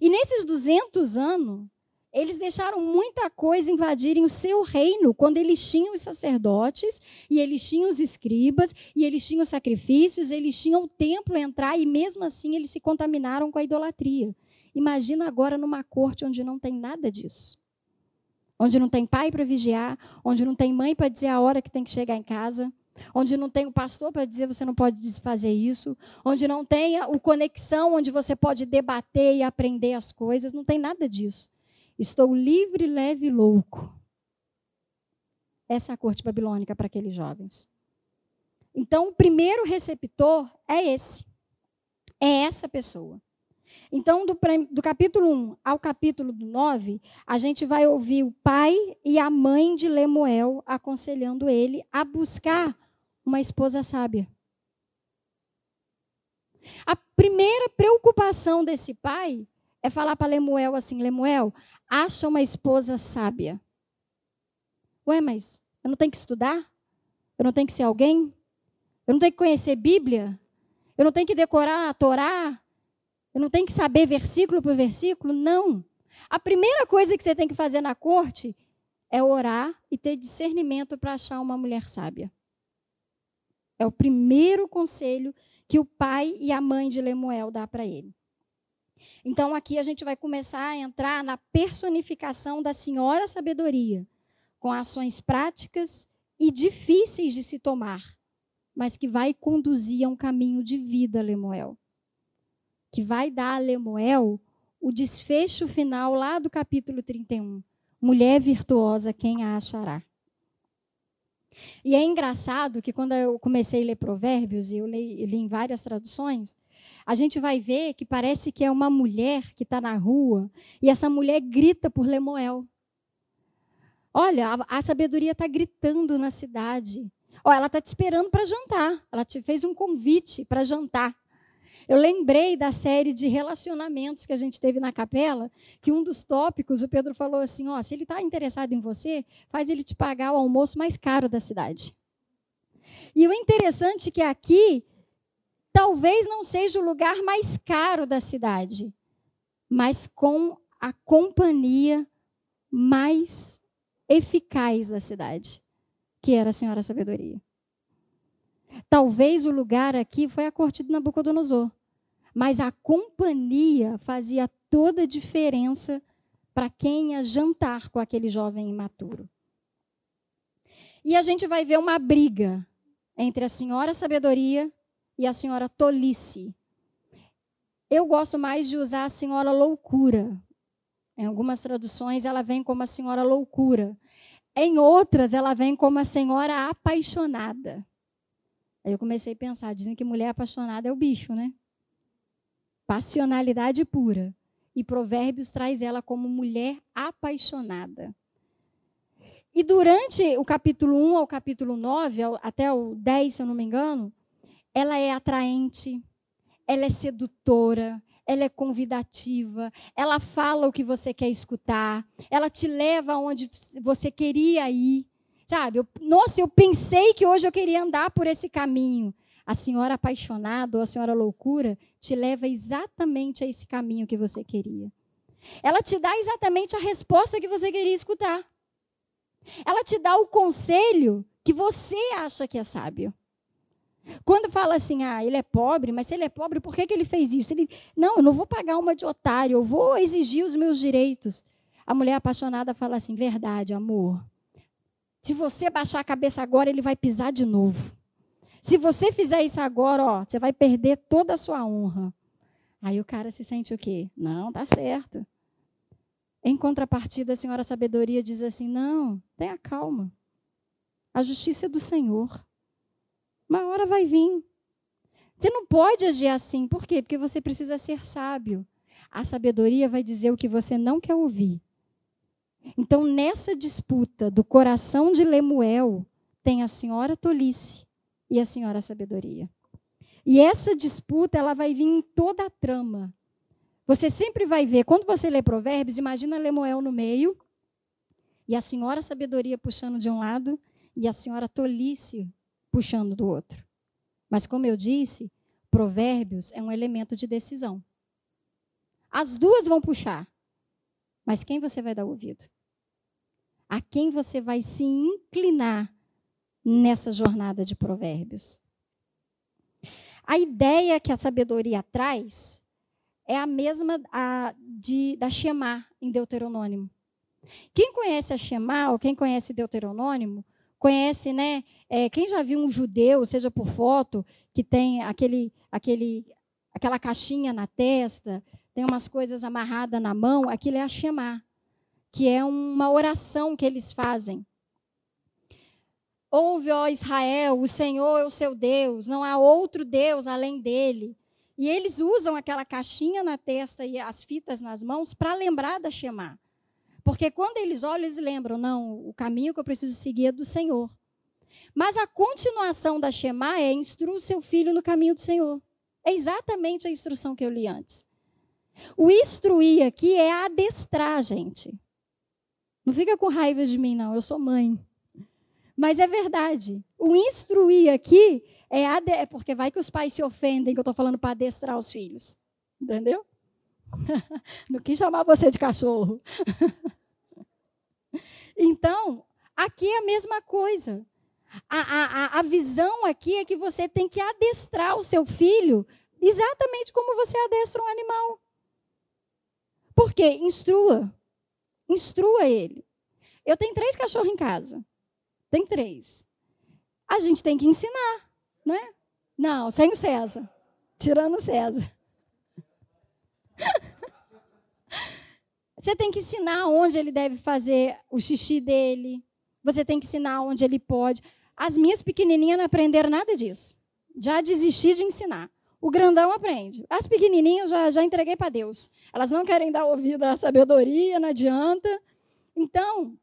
E nesses 200 anos, eles deixaram muita coisa invadirem o seu reino, quando eles tinham os sacerdotes, e eles tinham os escribas, e eles tinham os sacrifícios, eles tinham o templo entrar, e mesmo assim eles se contaminaram com a idolatria. Imagina agora numa corte onde não tem nada disso. Onde não tem pai para vigiar, onde não tem mãe para dizer a hora que tem que chegar em casa, onde não tem o pastor para dizer você não pode fazer isso, onde não tem o conexão onde você pode debater e aprender as coisas, não tem nada disso. Estou livre, leve e louco. Essa é a corte babilônica para aqueles jovens. Então, o primeiro receptor é esse. É essa pessoa. Então, do, do, capítulo 1 ao capítulo 9, a gente vai ouvir o pai e a mãe de Lemuel aconselhando ele a buscar uma esposa sábia. A primeira preocupação desse pai é falar para Lemuel assim: Lemuel, acha uma esposa sábia. Ué, mas eu não tenho que estudar? Eu não tenho que ser alguém? Eu não tenho que conhecer Bíblia? Eu não tenho que decorar a Torá? Eu não tenho que saber versículo por versículo? Não. A primeira coisa que você tem que fazer na corte é orar e ter discernimento para achar uma mulher sábia. É o primeiro conselho que o pai e a mãe de Lemuel dá para ele. Então aqui a gente vai começar a entrar na personificação da senhora sabedoria, com ações práticas e difíceis de se tomar, mas que vai conduzir a um caminho de vida, Lemuel. Que vai dar a Lemuel o desfecho final lá do capítulo 31. Mulher virtuosa, quem a achará? E é engraçado que quando eu comecei a ler Provérbios, e eu li, eu li em várias traduções, a gente vai ver que parece que é uma mulher que está na rua e essa mulher grita por Lemuel. Olha, a, a sabedoria está gritando na cidade. Ó, ela está te esperando para jantar. Ela te fez um convite para jantar. Eu lembrei da série de relacionamentos que a gente teve na capela, que um dos tópicos, o Pedro falou assim: ó, se ele está interessado em você, faz ele te pagar o almoço mais caro da cidade. E o interessante é que aqui, talvez não seja o lugar mais caro da cidade, mas com a companhia mais eficaz da cidade, que era a Senhora Sabedoria. Talvez o lugar aqui foi a corte de Nabucodonosor. Mas a companhia fazia toda a diferença para quem ia jantar com aquele jovem imaturo. E a gente vai ver uma briga entre a senhora sabedoria e a senhora tolice. Eu gosto mais de usar a senhora loucura. Em algumas traduções ela vem como a senhora loucura. Em outras ela vem como a senhora apaixonada. Aí eu comecei a pensar, dizem que mulher apaixonada é o bicho, né? Passionalidade pura. E Provérbios traz ela como mulher apaixonada. E durante o capítulo 1 ao capítulo 9, até o 10, se eu não me engano, ela é atraente, ela é sedutora, ela é convidativa, ela fala o que você quer escutar, ela te leva aonde você queria ir. Sabe? Eu, nossa, eu pensei que hoje eu queria andar por esse caminho. A senhora apaixonada ou a senhora loucura te leva exatamente a esse caminho que você queria. Ela te dá exatamente a resposta que você queria escutar. Ela te dá o conselho que você acha que é sábio. Quando fala assim, ah, ele é pobre, mas se ele é pobre, por que, que ele fez isso? Ele, não, eu não vou pagar uma de otário, eu vou exigir os meus direitos. A mulher apaixonada fala assim: verdade, amor. Se você baixar a cabeça agora, ele vai pisar de novo. Se você fizer isso agora, ó, você vai perder toda a sua honra. Aí o cara se sente o quê? Não, tá certo. Em contrapartida, a senhora sabedoria diz assim: não, tenha calma. A justiça é do Senhor. Uma hora vai vir. Você não pode agir assim. Por quê? Porque você precisa ser sábio. A sabedoria vai dizer o que você não quer ouvir. Então, nessa disputa do coração de Lemuel, tem a senhora tolice e a senhora sabedoria. E essa disputa, ela vai vir em toda a trama. Você sempre vai ver, quando você lê Provérbios, imagina Lemuel no meio, e a senhora sabedoria puxando de um lado, e a senhora tolice puxando do outro. Mas, como eu disse, Provérbios é um elemento de decisão. As duas vão puxar, mas quem você vai dar ouvido? A quem você vai se inclinar nessa jornada de Provérbios? A ideia que a sabedoria traz é a mesma a, de, da Shema em Deuteronômio. Quem conhece a Shema, ou quem conhece Deuteronômio, conhece, né? É, quem já viu um judeu, seja por foto, que tem aquele, aquele, aquela caixinha na testa, tem umas coisas amarradas na mão, aquilo é a Shema, que é uma oração que eles fazem. Ouve, ó Israel, o Senhor é o seu Deus, não há outro Deus além dele. E eles usam aquela caixinha na testa e as fitas nas mãos para lembrar da Shema. Porque quando eles olham, eles lembram, não, o caminho que eu preciso seguir é do Senhor. Mas a continuação da Shema é instrua o seu filho no caminho do Senhor. É exatamente a instrução que eu li antes. O instruir aqui é adestrar, gente. Não fica com raiva de mim, não. Eu sou mãe. Mas é verdade. O instruir aqui é, ade... é porque vai que os pais se ofendem que eu estou falando para adestrar os filhos. Entendeu? Não quis chamar você de cachorro. Então, aqui é a mesma coisa. A, a, a visão aqui é que você tem que adestrar o seu filho exatamente como você adestra um animal. Por quê? Instrua. Instrua ele. Eu tenho três cachorros em casa. Tem três. A gente tem que ensinar, né? Não, sem o César. Tirando o César. Você tem que ensinar onde ele deve fazer o xixi dele. Você tem que ensinar onde ele pode. As minhas pequenininhas não aprenderam nada disso. Já desisti de ensinar. O grandão aprende. As pequenininhas já, já entreguei para Deus. Elas não querem dar ouvido à sabedoria, não adianta. Então,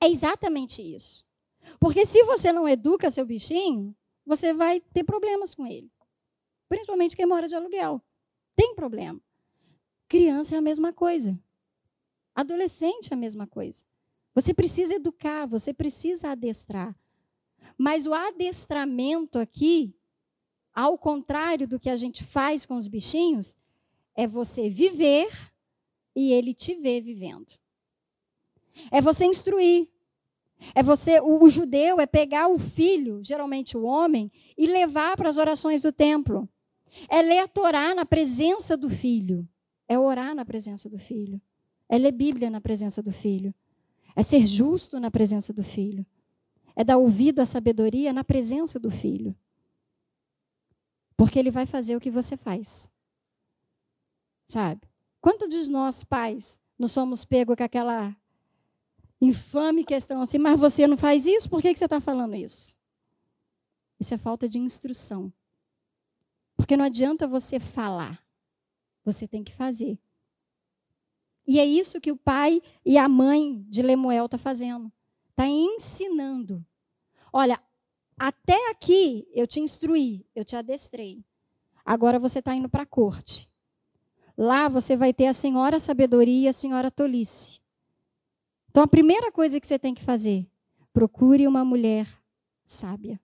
é exatamente isso. Porque se você não educa seu bichinho, você vai ter problemas com ele. Principalmente quem mora de aluguel. Tem problema. Criança é a mesma coisa. Adolescente é a mesma coisa. Você precisa educar, você precisa adestrar. Mas o adestramento aqui, ao contrário do que a gente faz com os bichinhos, é você viver e ele te ver vivendo. É você instruir. É você, o, o judeu é pegar o filho, geralmente o homem, e levar para as orações do templo. É ler a Torá na presença do filho. É orar na presença do filho. É ler Bíblia na presença do filho. É ser justo na presença do filho. É dar ouvido à sabedoria na presença do filho. Porque ele vai fazer o que você faz. Sabe? Quantos de nós, pais, não somos pegos com aquela infame questão assim, mas você não faz isso, por que, que você está falando isso? Isso é falta de instrução. Porque não adianta você falar, você tem que fazer. E é isso que o pai e a mãe de Lemuel estão tá fazendo. Está ensinando. Olha, até aqui eu te instruí, eu te adestrei. Agora você está indo para a corte. Lá você vai ter a senhora sabedoria e a senhora tolice. Então a primeira coisa que você tem que fazer, procure uma mulher sábia.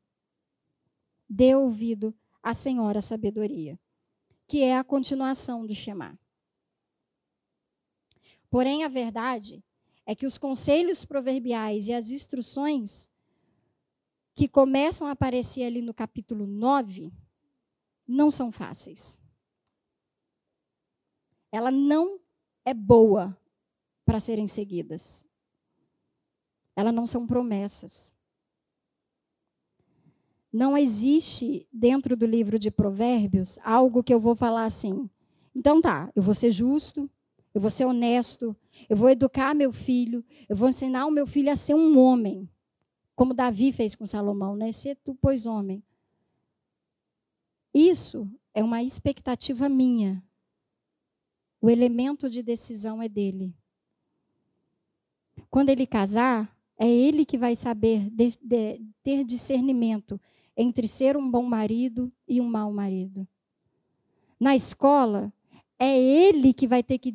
Dê ouvido à senhora sabedoria, que é a continuação do Shema. Porém, a verdade é que os conselhos proverbiais e as instruções que começam a aparecer ali no capítulo 9 não são fáceis. Ela não é boa para serem seguidas. Elas não são promessas. Não existe dentro do livro de Provérbios algo que eu vou falar assim. Então tá, eu vou ser justo, eu vou ser honesto, eu vou educar meu filho, eu vou ensinar o meu filho a ser um homem, como Davi fez com Salomão, né? Ser tu, pois, homem. Isso é uma expectativa minha. O elemento de decisão é dele. Quando ele casar, é ele que vai saber de, de, ter discernimento entre ser um bom marido e um mau marido. Na escola, é ele que vai ter que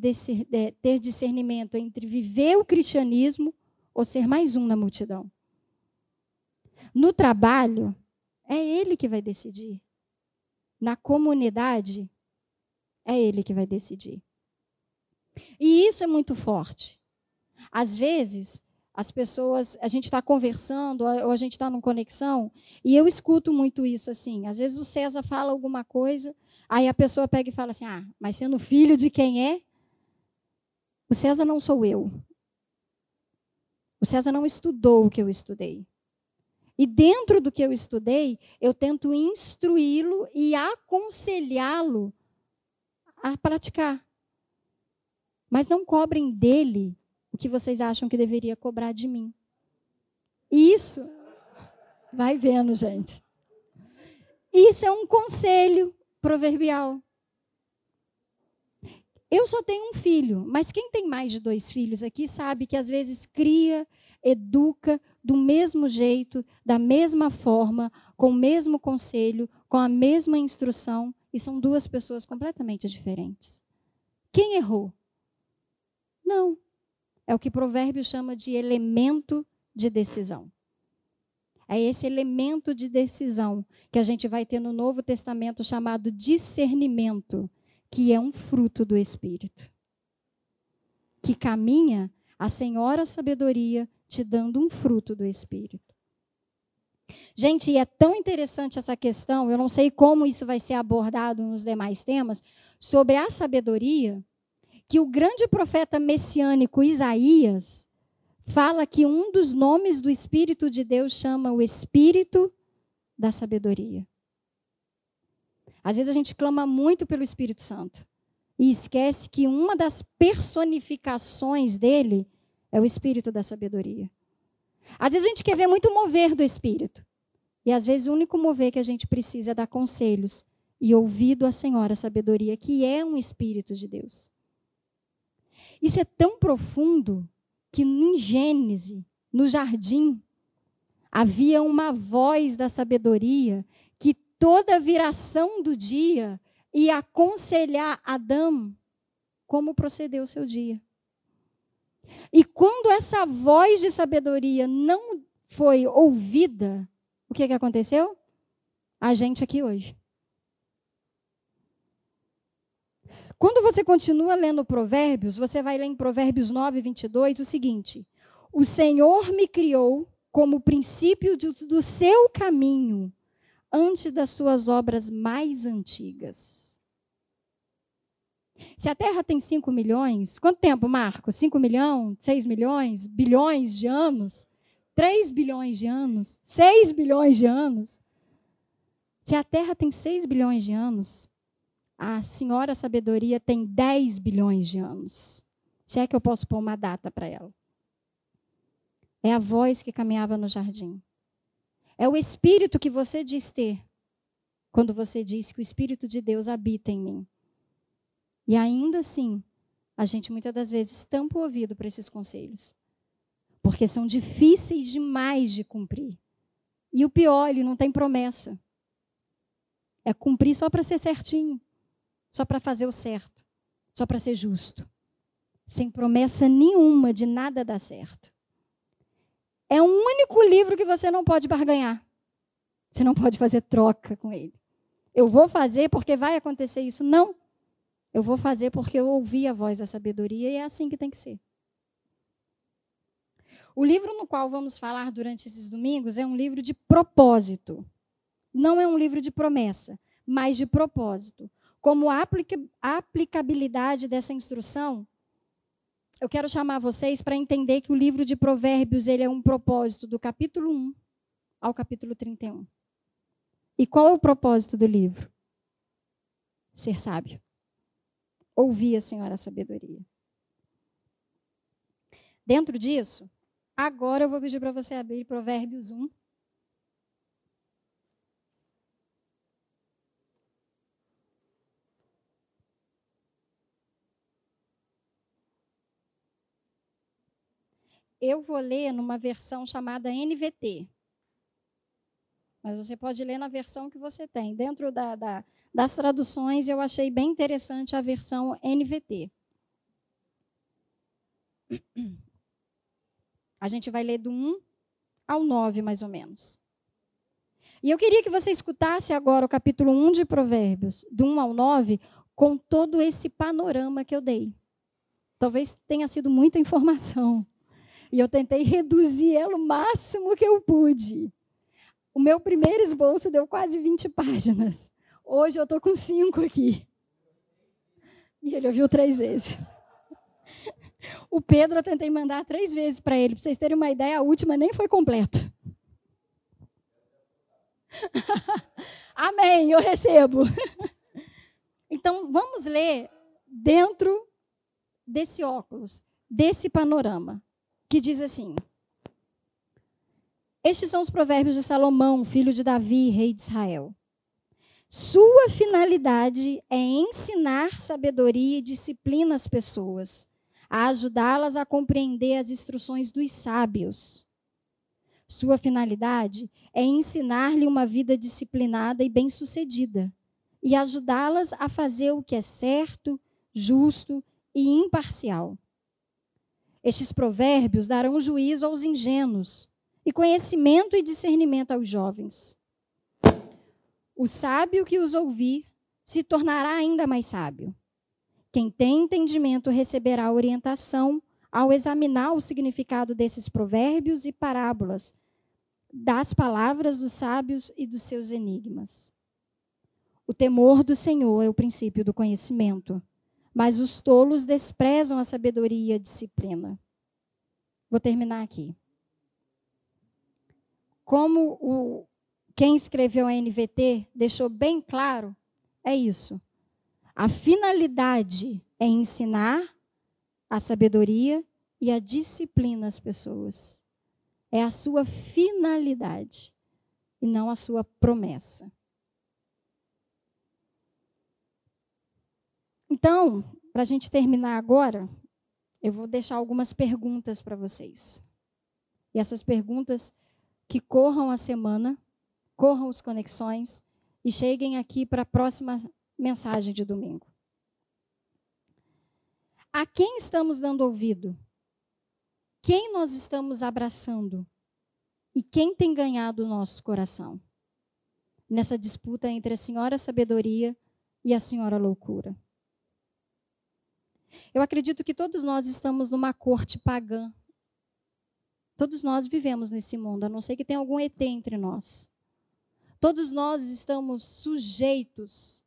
é, ter discernimento entre viver o cristianismo ou ser mais um na multidão. No trabalho, é ele que vai decidir. Na comunidade, é ele que vai decidir. E isso é muito forte. Às vezes, as pessoas, a gente está conversando, ou a gente está numa conexão, e eu escuto muito isso assim. Às vezes o César fala alguma coisa, Aí a pessoa pega e fala assim: ah, mas sendo filho de quem é? O César não sou eu. O César não estudou o que eu estudei. E dentro do que eu estudei, eu tento instruí-lo e aconselhá-lo a praticar. Mas não cobrem dele o que vocês acham que deveria cobrar de mim. Isso, vai vendo, gente. Isso é um conselho proverbial. Eu só tenho um filho, mas quem tem mais de dois filhos aqui sabe que às vezes cria, educa do mesmo jeito, da mesma forma, com o mesmo conselho, com a mesma instrução, e são duas pessoas completamente diferentes. Quem errou? Não. É o que Provérbio chama de elemento de decisão. É esse elemento de decisão que a gente vai ter no Novo Testamento chamado discernimento, que é um fruto do Espírito. Que caminha a Senhora Sabedoria te dando um fruto do Espírito. Gente, e é tão interessante essa questão, eu não sei como isso vai ser abordado nos demais temas, sobre a sabedoria, que o grande profeta messiânico Isaías, fala que um dos nomes do Espírito de Deus chama o Espírito da sabedoria. Às vezes a gente clama muito pelo Espírito Santo e esquece que uma das personificações dele é o Espírito da sabedoria. Às vezes a gente quer ver muito mover do Espírito. E às vezes o único mover que a gente precisa é dar conselhos e ouvido à Senhora sabedoria, que é um Espírito de Deus. Isso é tão profundo que em Gênesis, no jardim, havia uma voz da sabedoria que toda viração do dia ia aconselhar Adão como proceder o seu dia. E quando essa voz de sabedoria não foi ouvida, o que, que aconteceu? A gente aqui hoje. Quando você continua lendo Provérbios, você vai ler em Provérbios 9, 22 o seguinte: O Senhor me criou como princípio do seu caminho, antes das suas obras mais antigas. Se a Terra tem 5 milhões, quanto tempo, Marco? 5 milhões? 6 milhões? Bilhões de anos? 3 bilhões de anos? 6 bilhões de anos? Se a Terra tem 6 bilhões de anos, a senhora sabedoria tem 10 bilhões de anos. Se é que eu posso pôr uma data para ela. É a voz que caminhava no jardim. É o espírito que você diz ter quando você diz que o espírito de Deus habita em mim. E ainda assim, a gente muitas das vezes tampa o ouvido para esses conselhos. Porque são difíceis demais de cumprir. E o pior, ele não tem promessa. É cumprir só para ser certinho, só para fazer o certo, só para ser justo. Sem promessa nenhuma de nada dar certo. É o único livro que você não pode barganhar. Você não pode fazer troca com ele. Eu vou fazer porque vai acontecer isso. Não. Eu vou fazer porque eu ouvi a voz da sabedoria e é assim que tem que ser. O livro no qual vamos falar durante esses domingos é um livro de propósito. Não é um livro de promessa, mas de propósito. Como a aplicabilidade dessa instrução, eu quero chamar vocês para entender que o livro de Provérbios ele é um propósito do capítulo 1 ao capítulo 31. E qual é o propósito do livro? Ser sábio. Ouvir a Senhora a sabedoria. Dentro disso, agora eu vou pedir para você abrir Provérbios 1. Eu vou ler numa versão chamada NVT. Mas você pode ler na versão que você tem. Dentro da, da, das traduções, eu achei bem interessante a versão NVT. A gente vai ler do 1 ao 9, mais ou menos. E eu queria que você escutasse agora o capítulo 1 de Provérbios, do 1 ao 9, com todo esse panorama que eu dei. Talvez tenha sido muita informação. E eu tentei reduzir ela o máximo que eu pude. O meu primeiro esboço deu quase 20 páginas. Hoje eu estou com cinco aqui. E ele ouviu três vezes. O Pedro eu tentei mandar três vezes para ele, para vocês terem uma ideia, a última nem foi completa. Amém, eu recebo. então, vamos ler dentro desse óculos, desse panorama, que diz assim: estes são os provérbios de Salomão, filho de Davi, rei de Israel. Sua finalidade é ensinar sabedoria e disciplina às pessoas, a ajudá-las a compreender as instruções dos sábios. Sua finalidade é ensinar-lhe uma vida disciplinada e bem-sucedida, e ajudá-las a fazer o que é certo, justo e imparcial. Estes provérbios darão juízo aos ingênuos e conhecimento e discernimento aos jovens. O sábio que os ouvir se tornará ainda mais sábio. Quem tem entendimento receberá orientação ao examinar o significado desses provérbios e parábolas, das palavras dos sábios e dos seus enigmas. O temor do Senhor é o princípio do conhecimento, mas os tolos desprezam a sabedoria e a disciplina. Vou terminar aqui como o, quem escreveu a NVT deixou bem claro, é isso. A finalidade é ensinar a sabedoria e a disciplina às pessoas. É a sua finalidade e não a sua promessa. Então, para a gente terminar agora, eu vou deixar algumas perguntas para vocês. E essas perguntas que corram a semana, corram os conexões e cheguem aqui para a próxima mensagem de domingo. A quem estamos dando ouvido? Quem nós estamos abraçando? E quem tem ganhado o nosso coração? Nessa disputa entre a senhora sabedoria e a senhora loucura. Eu acredito que todos nós estamos numa corte pagã Todos nós vivemos nesse mundo, a não ser que tenha algum ET entre nós. Todos nós estamos sujeitos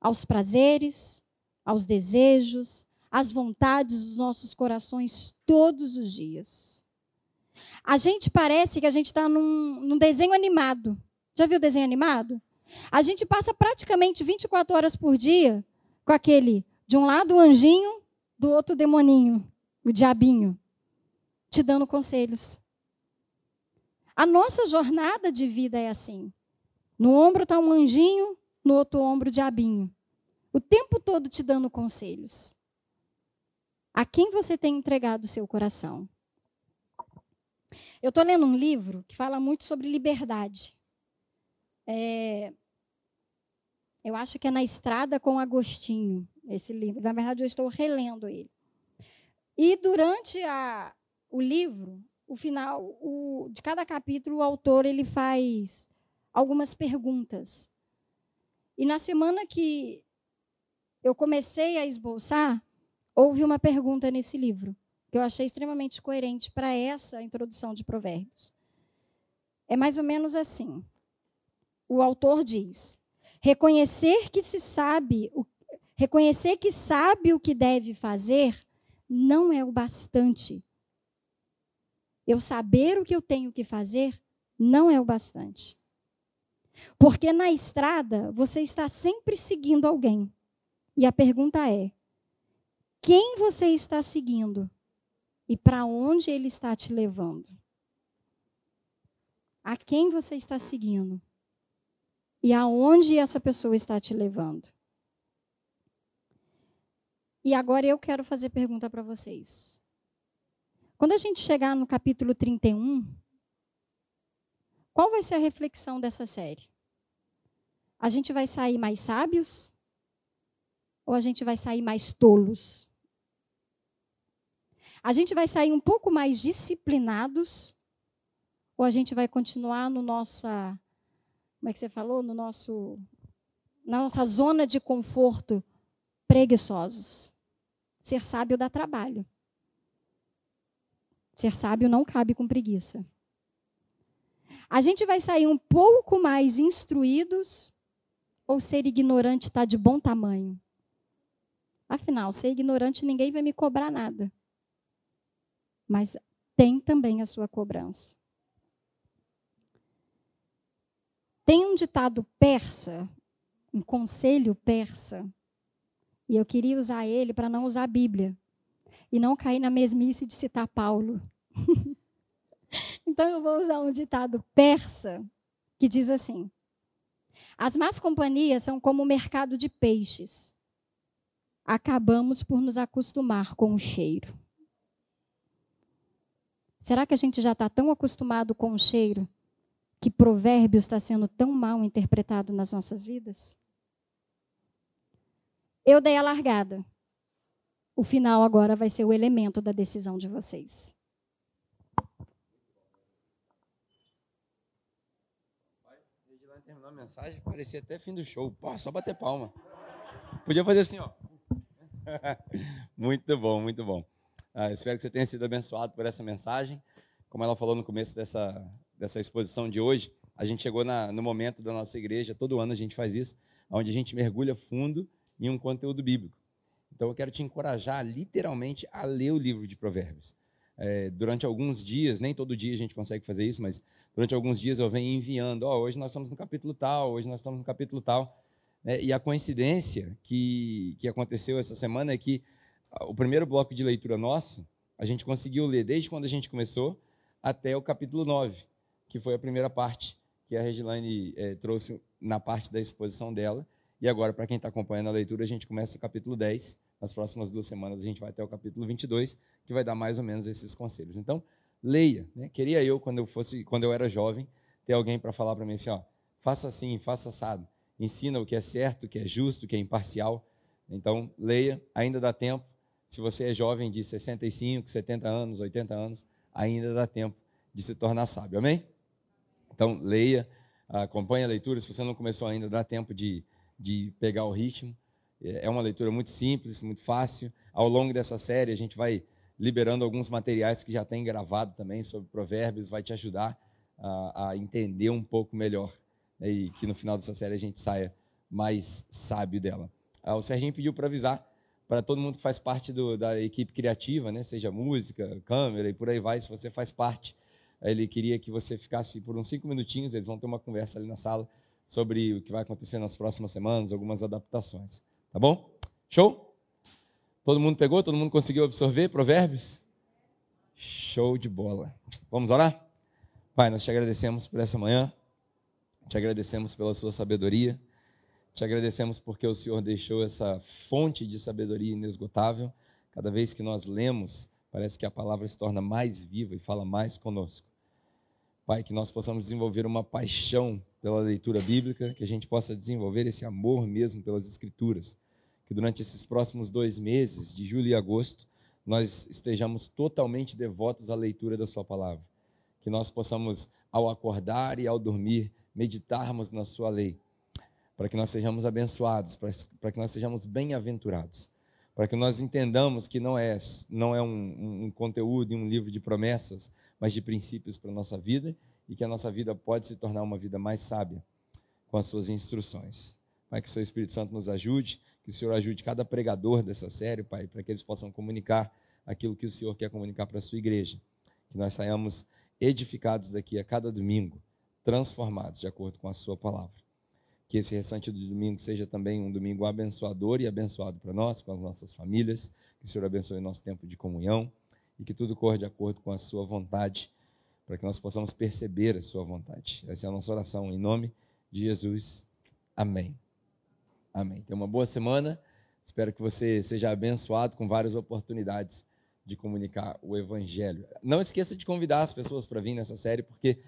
aos prazeres, aos desejos, às vontades dos nossos corações todos os dias. A gente parece que a gente está num, num desenho animado. Já viu desenho animado? A gente passa praticamente 24 horas por dia com aquele, de um lado o anjinho, do outro o demoninho, o diabinho te dando conselhos. A nossa jornada de vida é assim. No ombro está um anjinho, no outro ombro, o diabinho. O tempo todo te dando conselhos. A quem você tem entregado o seu coração? Eu estou lendo um livro que fala muito sobre liberdade. É, eu acho que é Na Estrada com Agostinho, esse livro. Na verdade, eu estou relendo ele. E durante a, o livro, o final o, de cada capítulo, o autor ele faz algumas perguntas. E na semana que eu comecei a esboçar, houve uma pergunta nesse livro que eu achei extremamente coerente para essa introdução de Provérbios. É mais ou menos assim. O autor diz: reconhecer que se sabe, reconhecer que sabe o que deve fazer não é o bastante. Eu saber o que eu tenho que fazer não é o bastante. Porque na estrada você está sempre seguindo alguém. E a pergunta é: quem você está seguindo? e para onde ele está te levando. A quem você está seguindo e aonde essa pessoa está te levando. E agora eu quero fazer pergunta para vocês. Quando a gente chegar no capítulo 31, qual vai ser a reflexão dessa série? A gente vai sair mais sábios? Ou a gente vai sair mais tolos? A gente vai sair um pouco mais disciplinados ou a gente vai continuar no nossa como é que você falou, no nosso na nossa zona de conforto preguiçosos. Ser sábio dá trabalho. Ser sábio não cabe com preguiça. A gente vai sair um pouco mais instruídos ou ser ignorante está de bom tamanho? Afinal, ser ignorante ninguém vai me cobrar nada mas tem também a sua cobrança. Tem um ditado persa, um conselho persa, e eu queria usar ele para não usar a Bíblia e não cair na mesmice de citar Paulo. então eu vou usar um ditado persa que diz assim: As más companhias são como o mercado de peixes. Acabamos por nos acostumar com o cheiro. Será que a gente já está tão acostumado com o cheiro que provérbio está sendo tão mal interpretado nas nossas vidas? Eu dei a largada. O final agora vai ser o elemento da decisão de vocês. terminou a mensagem, parecia até fim do show. Pô, só bater palma. Podia fazer assim, ó. muito bom, muito bom. Ah, espero que você tenha sido abençoado por essa mensagem. Como ela falou no começo dessa, dessa exposição de hoje, a gente chegou na, no momento da nossa igreja, todo ano a gente faz isso, onde a gente mergulha fundo em um conteúdo bíblico. Então eu quero te encorajar literalmente a ler o livro de Provérbios. É, durante alguns dias, nem todo dia a gente consegue fazer isso, mas durante alguns dias eu venho enviando, oh, hoje nós estamos no capítulo tal, hoje nós estamos no capítulo tal. É, e a coincidência que, que aconteceu essa semana é que o primeiro bloco de leitura nosso, a gente conseguiu ler desde quando a gente começou até o capítulo 9, que foi a primeira parte que a Regilane é, trouxe na parte da exposição dela. E agora, para quem está acompanhando a leitura, a gente começa o capítulo 10. Nas próximas duas semanas, a gente vai até o capítulo 22, que vai dar mais ou menos esses conselhos. Então, leia. Né? Queria eu, quando eu, fosse, quando eu era jovem, ter alguém para falar para mim assim: ó, faça assim, faça assado. Ensina o que é certo, o que é justo, o que é imparcial. Então, leia, ainda dá tempo. Se você é jovem de 65, 70 anos, 80 anos, ainda dá tempo de se tornar sábio. Amém? Então, leia, acompanhe a leitura. Se você não começou ainda, dá tempo de, de pegar o ritmo. É uma leitura muito simples, muito fácil. Ao longo dessa série, a gente vai liberando alguns materiais que já tem gravado também sobre provérbios, vai te ajudar a, a entender um pouco melhor né, e que no final dessa série a gente saia mais sábio dela. Ah, o Serginho pediu para avisar para todo mundo que faz parte do, da equipe criativa, né? seja música, câmera e por aí vai, se você faz parte, ele queria que você ficasse por uns cinco minutinhos, eles vão ter uma conversa ali na sala sobre o que vai acontecer nas próximas semanas, algumas adaptações. Tá bom? Show? Todo mundo pegou? Todo mundo conseguiu absorver provérbios? Show de bola. Vamos orar? Pai, nós te agradecemos por essa manhã, te agradecemos pela sua sabedoria, te agradecemos porque o Senhor deixou essa fonte de sabedoria inesgotável. Cada vez que nós lemos, parece que a palavra se torna mais viva e fala mais conosco. Pai, que nós possamos desenvolver uma paixão pela leitura bíblica, que a gente possa desenvolver esse amor mesmo pelas Escrituras. Que durante esses próximos dois meses, de julho e agosto, nós estejamos totalmente devotos à leitura da Sua palavra. Que nós possamos, ao acordar e ao dormir, meditarmos na Sua lei, para que nós sejamos abençoados, para que nós sejamos bem-aventurados, para que nós entendamos que não é, não é um, um conteúdo e um livro de promessas, mas de princípios para a nossa vida e que a nossa vida pode se tornar uma vida mais sábia com as suas instruções. Pai, que o seu Espírito Santo nos ajude, que o Senhor ajude cada pregador dessa série, Pai, para que eles possam comunicar aquilo que o Senhor quer comunicar para a sua igreja. Que nós saiamos edificados daqui a cada domingo, transformados de acordo com a sua palavra. Que esse restante do domingo seja também um domingo abençoador e abençoado para nós, para as nossas famílias. Que o Senhor abençoe o nosso tempo de comunhão e que tudo corra de acordo com a sua vontade, para que nós possamos perceber a sua vontade. Essa é a nossa oração em nome de Jesus. Amém. Amém. Tenha uma boa semana. Espero que você seja abençoado com várias oportunidades de comunicar o evangelho. Não esqueça de convidar as pessoas para vir nessa série, porque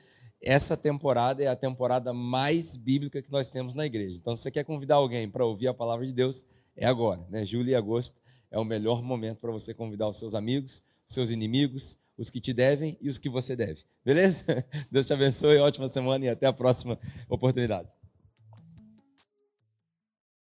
essa temporada é a temporada mais bíblica que nós temos na igreja. Então, se você quer convidar alguém para ouvir a palavra de Deus, é agora, né? Julho e agosto é o melhor momento para você convidar os seus amigos, seus inimigos, os que te devem e os que você deve. Beleza? Deus te abençoe, ótima semana e até a próxima oportunidade.